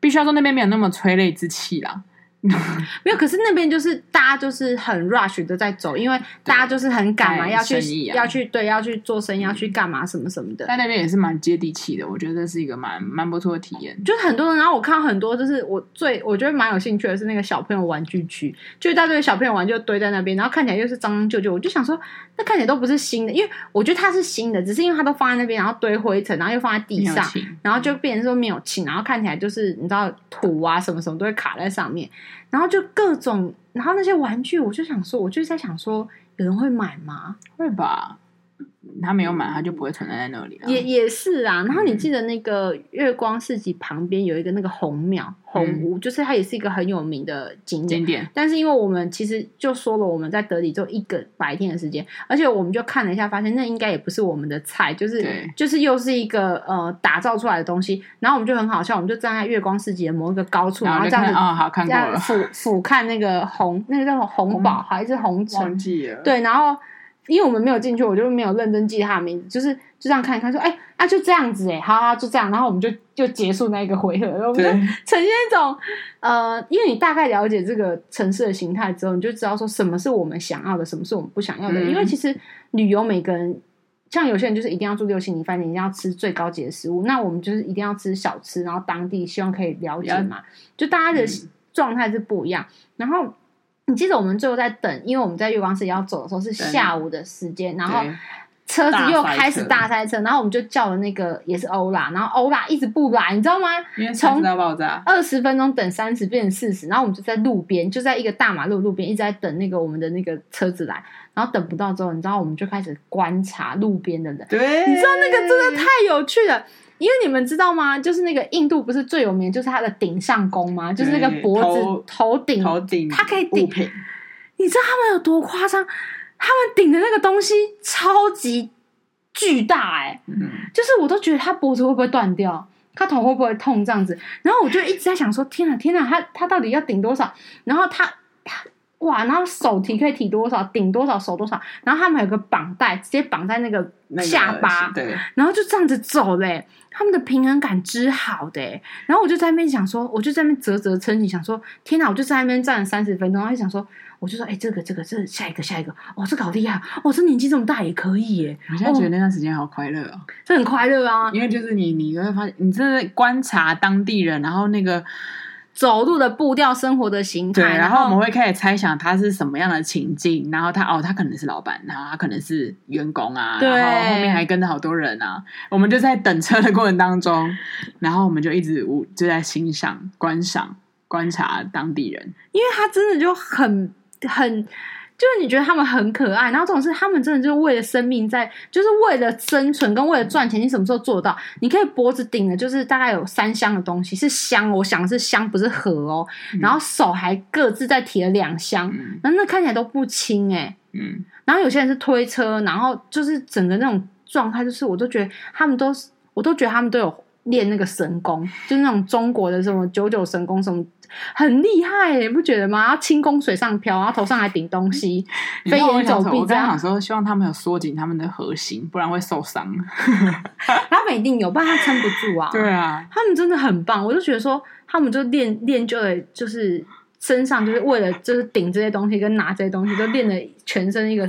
必须要说那边没有那么催泪之气啦。没有，可是那边就是大家就是很 rush 的在走，因为大家就是很赶嘛，要去、啊、要去对要去做生意，要去干嘛什么什么的。在那边也是蛮接地气的，我觉得这是一个蛮蛮不错的体验。就是很多人，然后我看到很多，就是我最我觉得蛮有兴趣的是那个小朋友玩具区，就一大堆小朋友玩具堆在那边，然后看起来又是脏脏旧旧，我就想说，那看起来都不是新的，因为我觉得它是新的，只是因为它都放在那边，然后堆灰尘，然后又放在地上，然后就变成说没有清，然后看起来就是你知道土啊什么什么都会卡在上面。然后就各种，然后那些玩具，我就想说，我就在想说，有人会买吗？会吧。他没有买，他就不会存在在那里。也也是啊。然后你记得那个月光市集旁边有一个那个红庙红屋，就是它也是一个很有名的景点。景点。但是因为我们其实就说了，我们在德里只有一个白天的时间，而且我们就看了一下，发现那应该也不是我们的菜，就是就是又是一个呃打造出来的东西。然后我们就很好笑，我们就站在月光市集的某一个高处，然后这样子啊、哦，好看过了，俯俯瞰那个红那个叫什么红宝还是红城？忘记了。对，然后。因为我们没有进去，我就没有认真记他的名字，就是就这样看一看，说，哎、欸，啊，就这样子，哎，好好，就这样，然后我们就就结束那一个回合，我们就呈现一种，呃，因为你大概了解这个城市的形态之后，你就知道说什么是我们想要的，什么是我们不想要的。嗯、因为其实旅游，每个人像有些人就是一定要住六星级饭店，一定要吃最高级的食物，那我们就是一定要吃小吃，然后当地希望可以了解嘛，就大家的状态是不一样，然后。你记得我们最后在等，因为我们在月光市要走的时候是下午的时间，然后车子又开始大塞车，然后我们就叫了那个也是欧拉，然后欧拉一直不来，你知道吗？从二十分钟等三十变成四十，然后我们就在路边，就在一个大马路路边一直在等那个我们的那个车子来，然后等不到之后，你知道我们就开始观察路边的人，对，你知道那个真的太有趣了。因为你们知道吗？就是那个印度不是最有名，就是它的顶上弓吗？就是那个脖子头顶，头顶，它可以顶。你知道他们有多夸张？他们顶的那个东西超级巨大，欸，哎，嗯，就是我都觉得他脖子会不会断掉，他头会不会痛这样子。然后我就一直在想说：天哪，天哪，他他到底要顶多少？然后他他哇，然后手提可以提多少？顶多少？手多少？然后他们还有个绑带，直接绑在那个下巴，那个，对，然后就这样子走嘞，欸。他们的平衡感之好的，然后我就在那边想说，我就在那边啧啧称奇，想说天哪！我就在那边站了三十分钟，然后就想说，我就说，哎，这个这个这下一个下一个，哦，这个好厉害，哦，这年纪这么大也可以耶！我现在觉得那段时间好快乐哦，这很快乐啊，因为就是你你会发现，你真的观察当地人，然后那个走路的步调、生活的形态。对，然后我们会开始猜想他是什么样的情境，然后他哦，他可能是老板，然后他可能是员工啊，对，然后后面还跟着好多人啊。我们就在等车的过程当中，然后我们就一直就在欣赏、观赏、观察当地人，因为他真的就很很。就是你觉得他们很可爱，然后这种是他们真的就是为了生命在，就是为了生存跟为了赚钱，你什么时候做到？你可以脖子顶的，就是大概有三箱的东西，是箱，我想的是箱，不是盒哦。嗯、然后手还各自在提了两箱，那、嗯、那看起来都不轻哎、欸。嗯。然后有些人是推车，然后就是整个那种状态，就是我都觉得他们都是，我都觉得他们都有练那个神功，就是那种中国的什么九九神功什么。很厉害，你不觉得吗？轻功水上漂，然后头上还顶东西，飞檐走壁。我刚想说，希望他们有缩紧他们的核心，不然会受伤。他们一定有，不然他撑不住啊。对啊，他们真的很棒，我就觉得说，他们就练练就了，就是身上就是为了就是顶这些东西跟拿这些东西，就练了全身一个。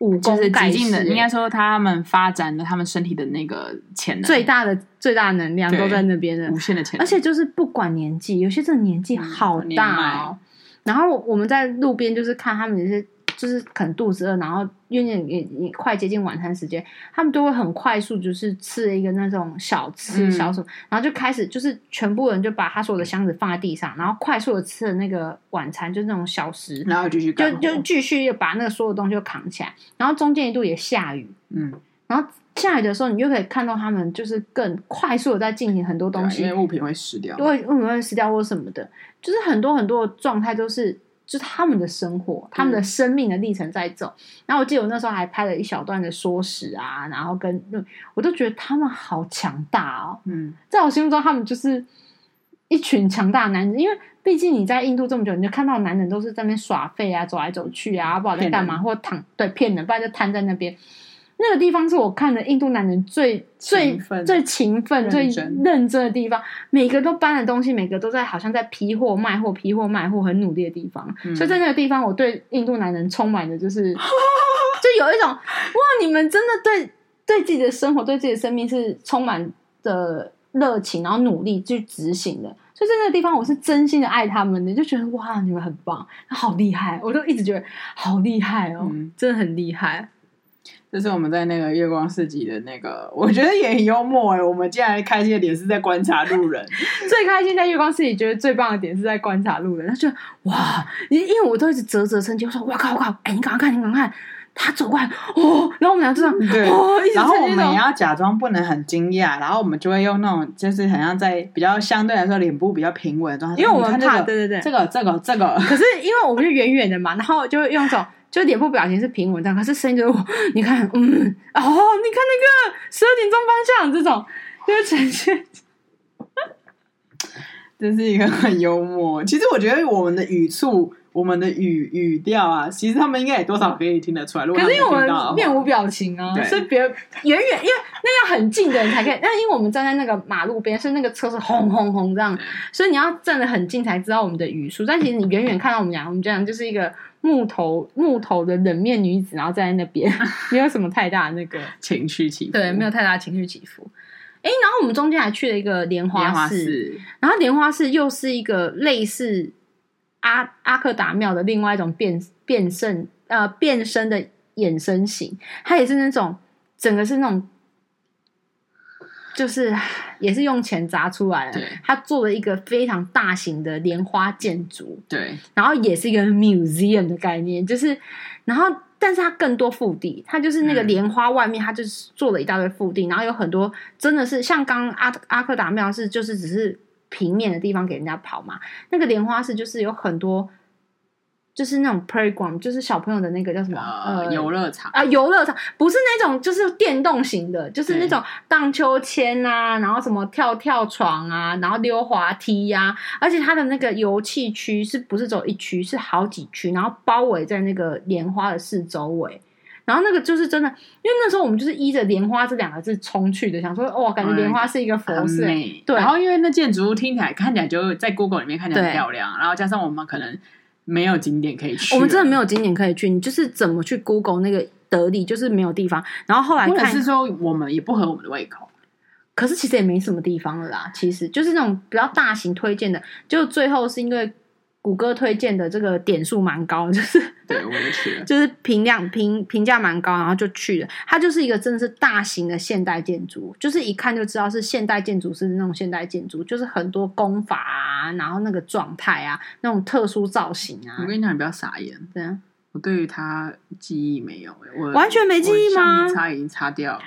武功就是极尽的，应该说他们发展的他们身体的那个潜能，最大的最大的能量都在那边的无限的潜能，而且就是不管年纪，有些真的年纪好大哦。然后我们在路边就是看他们有些。就是可能肚子饿，然后因为也也快接近晚餐时间，他们都会很快速，就是吃一个那种小吃小什么，嗯、然后就开始就是全部人就把他所有的箱子放在地上，然后快速的吃了那个晚餐，就是那种小食，然后继续就就继续把那个所有东西都扛起来，然后中间一度也下雨，嗯，然后下雨的时候，你就可以看到他们就是更快速的在进行很多东西，因为物品会湿掉，因为物品会湿掉或什么的，就是很多很多的状态都是。就是他们的生活，他们的生命的历程在走。嗯、然后我记得我那时候还拍了一小段的说史啊，然后跟我都觉得他们好强大哦。嗯，在我心目中，他们就是一群强大男人。因为毕竟你在印度这么久，你就看到男人都是在那边耍废啊，走来走去啊，不知道在干嘛，或躺对骗人，不然就瘫在那边。那个地方是我看的印度男人最最最勤奋、最认真的地方。每个都搬的东西，每个都在好像在批货卖货、批货卖货，很努力的地方。嗯、所以在那个地方，我对印度男人充满的就是，就有一种哇，你们真的对对自己的生活、对自己的生命是充满的热情，然后努力去执行的。所以在那个地方，我是真心的爱他们的，就觉得哇，你们很棒，好厉害！我都一直觉得好厉害哦，嗯、真的很厉害。这是我们在那个月光市集的那个，我觉得也很幽默哎。我们竟然开心的点是在观察路人，最开心在月光市集，觉得最棒的点是在观察路人。他就哇，因因为我都一直啧啧称奇，我说哇靠哇靠，哎，你赶快看，你赶快看，他走过来哦，然后我们俩就这样对，哦、然后我们也要假装不能很惊讶，然后我们就会用那种就是好像在比较相对来说脸部比较平稳的状态，因为我们怕，这个、对对对，这个这个这个，可是因为我们就远远的嘛，然后就会用这种。就脸部表情是平稳的，可是声音就，你看，嗯，哦，你看那个十二点钟方向这种，就是呈现，这是一个很幽默。其实我觉得我们的语速、我们的语语调啊，其实他们应该也多少可以听得出来。如果可是因为我们面无表情啊，所以别人远远，因为那要很近的人才可以。那因为我们站在那个马路边，所以那个车是轰轰轰这样，所以你要站得很近才知道我们的语速。但其实你远远看到我们俩，我们这样就是一个。木头木头的冷面女子，然后站在那边，没有什么太大的那个情绪起伏，对，没有太大的情绪起伏。哎，然后我们中间还去了一个莲花寺，然后莲花寺又是一个类似阿阿克达庙的另外一种变变身呃变身的衍生型，它也是那种整个是那种。就是也是用钱砸出来的，对。他做了一个非常大型的莲花建筑，对，然后也是一个 museum 的概念，就是，然后但是它更多腹地，它就是那个莲花外面，它就是做了一大堆腹地，嗯、然后有很多真的是像刚阿阿克达庙是就是只是平面的地方给人家跑嘛，那个莲花是就是有很多。就是那种 playground，就是小朋友的那个叫什么？呃，游乐场啊，游乐场不是那种，就是电动型的，就是那种荡秋千啊，然后什么跳跳床啊，然后溜滑梯呀、啊，而且它的那个游戏区是不是走一区，是好几区，然后包围在那个莲花的四周围，然后那个就是真的，因为那时候我们就是依着莲花这两个字冲去的，想说哇，感觉莲花是一个佛寺，美对。然后因为那建筑物听起来看起来就在 Google 里面看起来很漂亮，然后加上我们可能。没有景点可以去，我们真的没有景点可以去。你就是怎么去 Google 那个德里，就是没有地方。然后后来看，或者是说我们也不合我们的胃口。可是其实也没什么地方了啦。其实就是那种比较大型推荐的，就最后是因为。谷歌推荐的这个点数蛮高，就是对我也去了，就是评量评评价蛮高，然后就去了。它就是一个真的是大型的现代建筑，就是一看就知道是现代建筑是那种现代建筑，就是很多工法啊，然后那个状态啊，那种特殊造型啊。我跟你讲，你不要傻眼，对啊，我对于它记忆没有，我完全没记忆吗？擦已经擦掉了，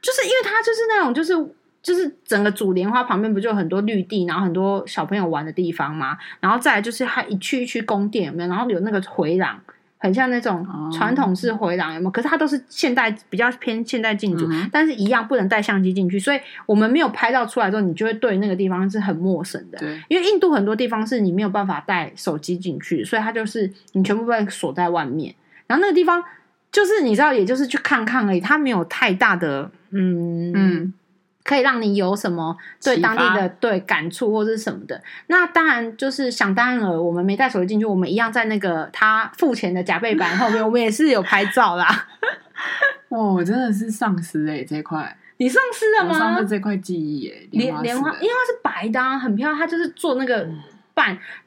就是因为它就是那种就是。就是整个主莲花旁边不就有很多绿地，然后很多小朋友玩的地方吗？然后再来就是它一区一区宫殿有没有？然后有那个回廊，很像那种传统式回廊有没有？可是它都是现代比较偏现代建筑，嗯、但是一样不能带相机进去，所以我们没有拍照出来之后，你就会对那个地方是很陌生的。对，因为印度很多地方是你没有办法带手机进去，所以它就是你全部被锁在外面。然后那个地方就是你知道，也就是去看看而已，它没有太大的嗯嗯。可以让你有什么对当地的对感触或者是什么的？那当然就是想当然了，我们没带手机进去，我们一样在那个他付钱的夹背板 后面，我们也是有拍照啦。哦，我真的是丧失哎、欸，这块你丧失了吗？丧失这块记忆哎、欸，莲莲花，因为它是白的、啊，很漂亮，它就是做那个。嗯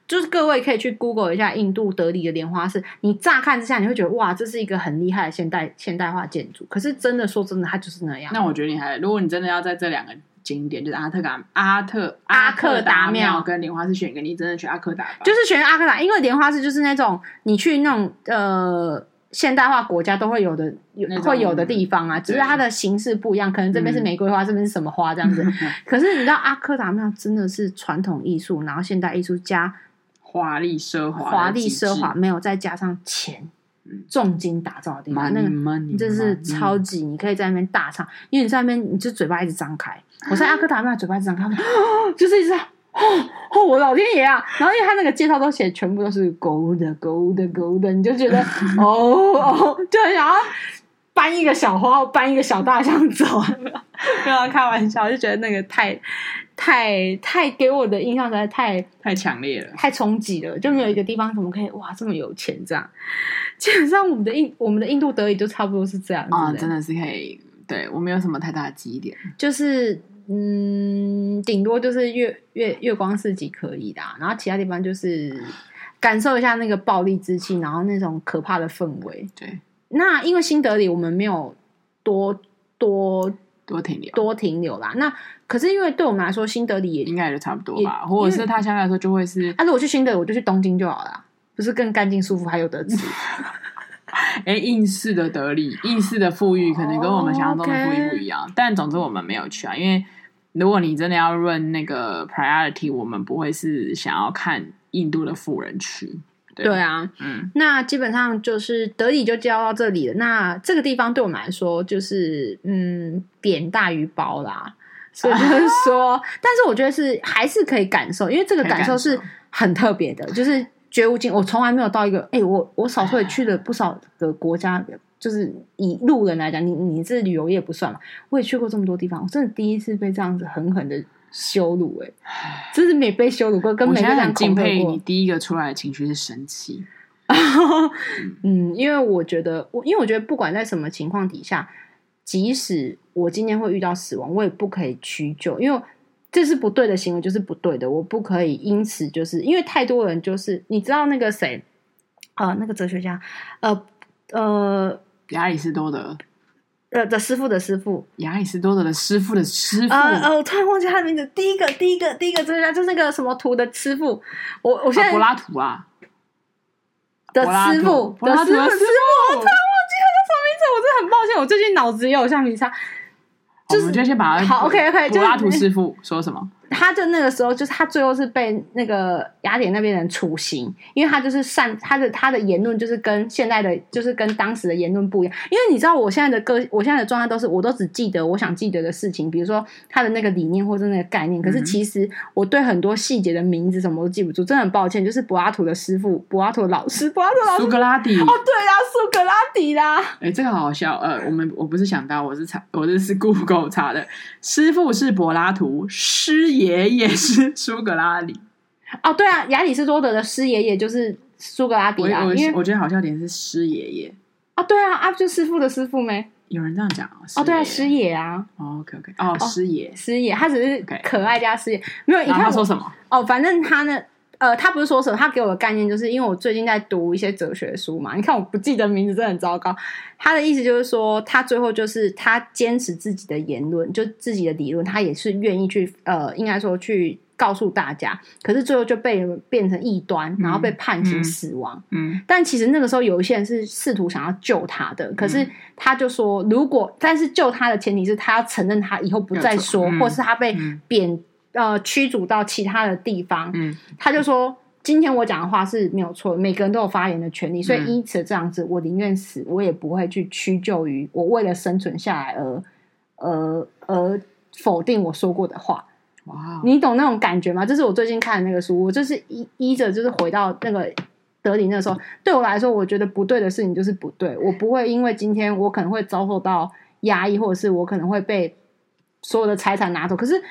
就是各位可以去 Google 一下印度德里的莲花寺，你乍看之下你会觉得哇，这是一个很厉害的现代现代化建筑。可是真的说真的，它就是那样。那我觉得你还，如果你真的要在这两个景点，就是阿特嘎阿特阿克达庙跟莲花寺选一个，你真的选阿克达，就是选阿克达，因为莲花寺就是那种你去那种呃。现代化国家都会有的有会有的地方啊，只是它的形式不一样，可能这边是玫瑰花，嗯、这边是什么花这样子。可是你知道阿克达庙真的是传统艺术，然后现代艺术加华丽奢华，华丽奢华没有再加上钱，重金打造的地方，那个这是超级，你可以在那边大唱，因为你在那边你就嘴巴一直张开。我在阿克达那嘴巴一直张开，就是一直。哦哦，我老天爷啊！然后因为他那个介绍都写全部都是 gold gold gold，你就觉得 哦哦，就很想要搬一个小花，搬一个小大象走。没有开玩笑，就觉得那个太太太给我的印象实在太太强烈了，太冲击了。就没有一个地方怎么可以哇这么有钱这样？基本上我们的印我们的印度德语就差不多是这样啊、哦，真的是可以。对我没有什么太大的记忆点，就是。嗯，顶多就是月月月光市集可以的，然后其他地方就是感受一下那个暴力之气，然后那种可怕的氛围。对，那因为新德里我们没有多多多停留多停留啦。那可是因为对我们来说，新德里也应该也就差不多吧，或者是他相对来说就会是，那如果去新德里，我就去东京就好了，不是更干净舒服还有得吃？哎，印式的德里，印式的富裕，可能跟我们想象中的富裕不一样。Oh. 但总之我们没有去啊，因为如果你真的要论那个 priority，我们不会是想要看印度的富人区。对，对啊，嗯，那基本上就是德里就交到这里了。那这个地方对我们来说，就是嗯，点大于包啦。所以就是 说，但是我觉得是还是可以感受，因为这个感受是很特别的，就是。绝无仅，我从来没有到一个，哎、欸，我我少说也去了不少的国家，就是以路人来讲，你你这旅游业不算嘛，我也去过这么多地方，我真的第一次被这样子狠狠的羞辱、欸，哎，真是没被羞辱过，跟每个人很敬佩。你第一个出来的情绪是生气，嗯，因为我觉得，我因为我觉得不管在什么情况底下，即使我今天会遇到死亡，我也不可以屈就，因为。这是不对的行为，就是不对的。我不可以因此就是因为太多人就是你知道那个谁呃，那个哲学家呃呃亚里士多德呃的师傅的师傅亚里士多德的师傅的师傅呃呃，我突然忘记他的名字。第一个第一个第一个哲学家就是那个什么图的师傅，我我现在、啊、柏拉图啊的师傅柏拉图的师傅，我突然忘记他叫什么名字，我真的很抱歉，我最近脑子也有橡皮擦。就是、我们就先把它好，OK OK。柏拉图师傅说什么？他就那个时候，就是他最后是被那个雅典那边人处刑，因为他就是善他的他的言论就是跟现在的就是跟当时的言论不一样。因为你知道我现在的个我现在的状态都是我都只记得我想记得的事情，比如说他的那个理念或者那个概念。可是其实我对很多细节的名字什么都记不住，真的很抱歉。就是柏拉图的师傅，柏拉图的老师，柏拉图老师，苏格拉底。哦，对啦，苏格拉底啦。哎、欸，这个好好笑。呃，我们我不是想到，我是查，我这是 Google 查的。师傅是柏拉图，师爷爷爷是。苏格拉底哦，对啊，亚里士多德的师爷爷就是苏格拉底啊。因为我觉得好笑点是师爷爷啊，对啊，啊，就师傅的师傅没有人这样讲哦，对啊，师爷啊，OK OK，哦，师爷，师爷，他只是可爱加师爷，没有，你看我说什么？哦，反正他呢。呃，他不是说什么，他给我的概念就是因为我最近在读一些哲学书嘛。你看我不记得名字，真的很糟糕。他的意思就是说，他最后就是他坚持自己的言论，就自己的理论，他也是愿意去呃，应该说去告诉大家。可是最后就被变成异端，然后被判刑死亡。嗯，嗯，但其实那个时候有一些人是试图想要救他的，可是他就说，如果但是救他的前提是他要承认他以后不再说，嗯、或是他被贬。呃，驱逐到其他的地方，嗯，他就说，今天我讲的话是没有错，每个人都有发言的权利，所以因此这样子，我宁愿死，我也不会去屈就于我为了生存下来而，而，而否定我说过的话。哇，你懂那种感觉吗？这是我最近看的那个书，我就是依依着就是回到那个德里那个时候，对我来说，我觉得不对的事情就是不对，我不会因为今天我可能会遭受到压抑，或者是我可能会被所有的财产拿走，可是。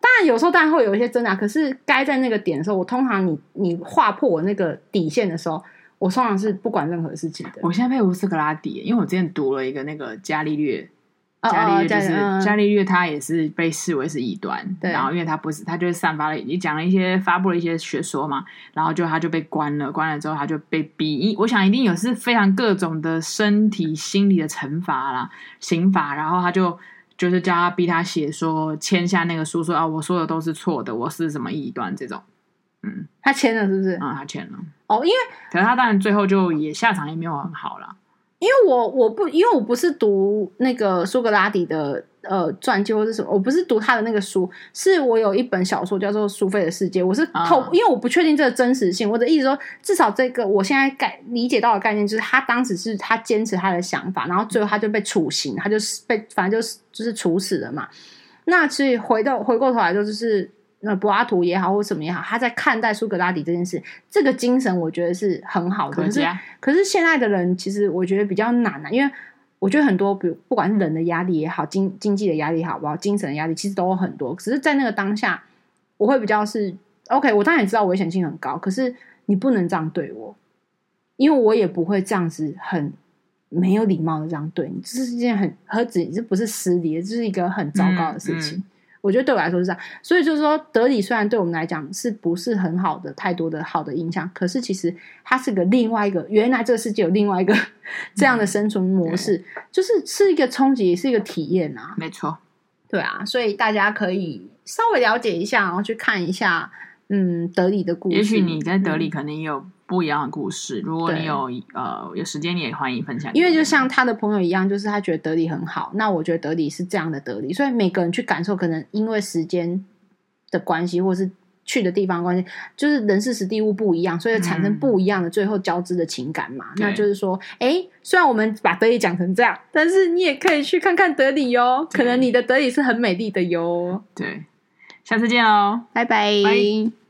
当然，有时候当然会有一些挣扎，可是该在那个点的时候，我通常你你划破我那个底线的时候，我通常是不管任何事情的。我现在佩服斯格拉底，因为我之前读了一个那个伽利略，伽利略就是伽利略，他也是被视为是异端，对。然后因为他不是，他就是散发了，你讲了一些发布了一些学说嘛，然后就他就被关了，关了之后他就被逼，我想一定有是非常各种的身体、心理的惩罚啦、刑罚，然后他就。就是叫他逼他写说签下那个书说啊，我说的都是错的，我是什么异端这种，嗯，他签了是不是？啊、嗯，他签了。哦，因为可是他当然最后就也下场也没有很好啦。因为我我不因为我不是读那个苏格拉底的。呃，传记或是什么？我不是读他的那个书，是我有一本小说叫做《苏菲的世界》。我是透，因为我不确定这个真实性。我的意思说，至少这个我现在概理解到的概念就是，他当时是他坚持他的想法，然后最后他就被处刑，他就是被反正就是就是处死了嘛。那所以回到回过头来说，就是那柏拉图也好，或什么也好，他在看待苏格拉底这件事，这个精神我觉得是很好的。可是，可是现在的人其实我觉得比较难啊，因为。我觉得很多，比如不管是人的压力也好，经经济的压力也好，不好，精神的压力其实都有很多。只是在那个当下，我会比较是 OK。我当然也知道危险性很高，可是你不能这样对我，因为我也不会这样子很没有礼貌的这样对你。这是一件很何止这不是失礼，这是一个很糟糕的事情。嗯嗯我觉得对我来说是这样，所以就是说，德里虽然对我们来讲是不是很好的、太多的好的印象，可是其实它是个另外一个，原来这个世界有另外一个这样的生存模式，嗯、就是是一个冲击，也是一个体验啊。没错，对啊，所以大家可以稍微了解一下，然后去看一下，嗯，德里的故事。也许你在德里可能有。不一样的故事，如果你有呃有时间，你也欢迎分享。因为就像他的朋友一样，就是他觉得德里很好，那我觉得德里是这样的德里，所以每个人去感受，可能因为时间的关系，或是去的地方关系，就是人事实地物不一样，所以产生不一样的最后交织的情感嘛。嗯、那就是说，哎，虽然我们把德里讲成这样，但是你也可以去看看德里哟，可能你的德里是很美丽的哟。对，下次见哦，拜拜。拜。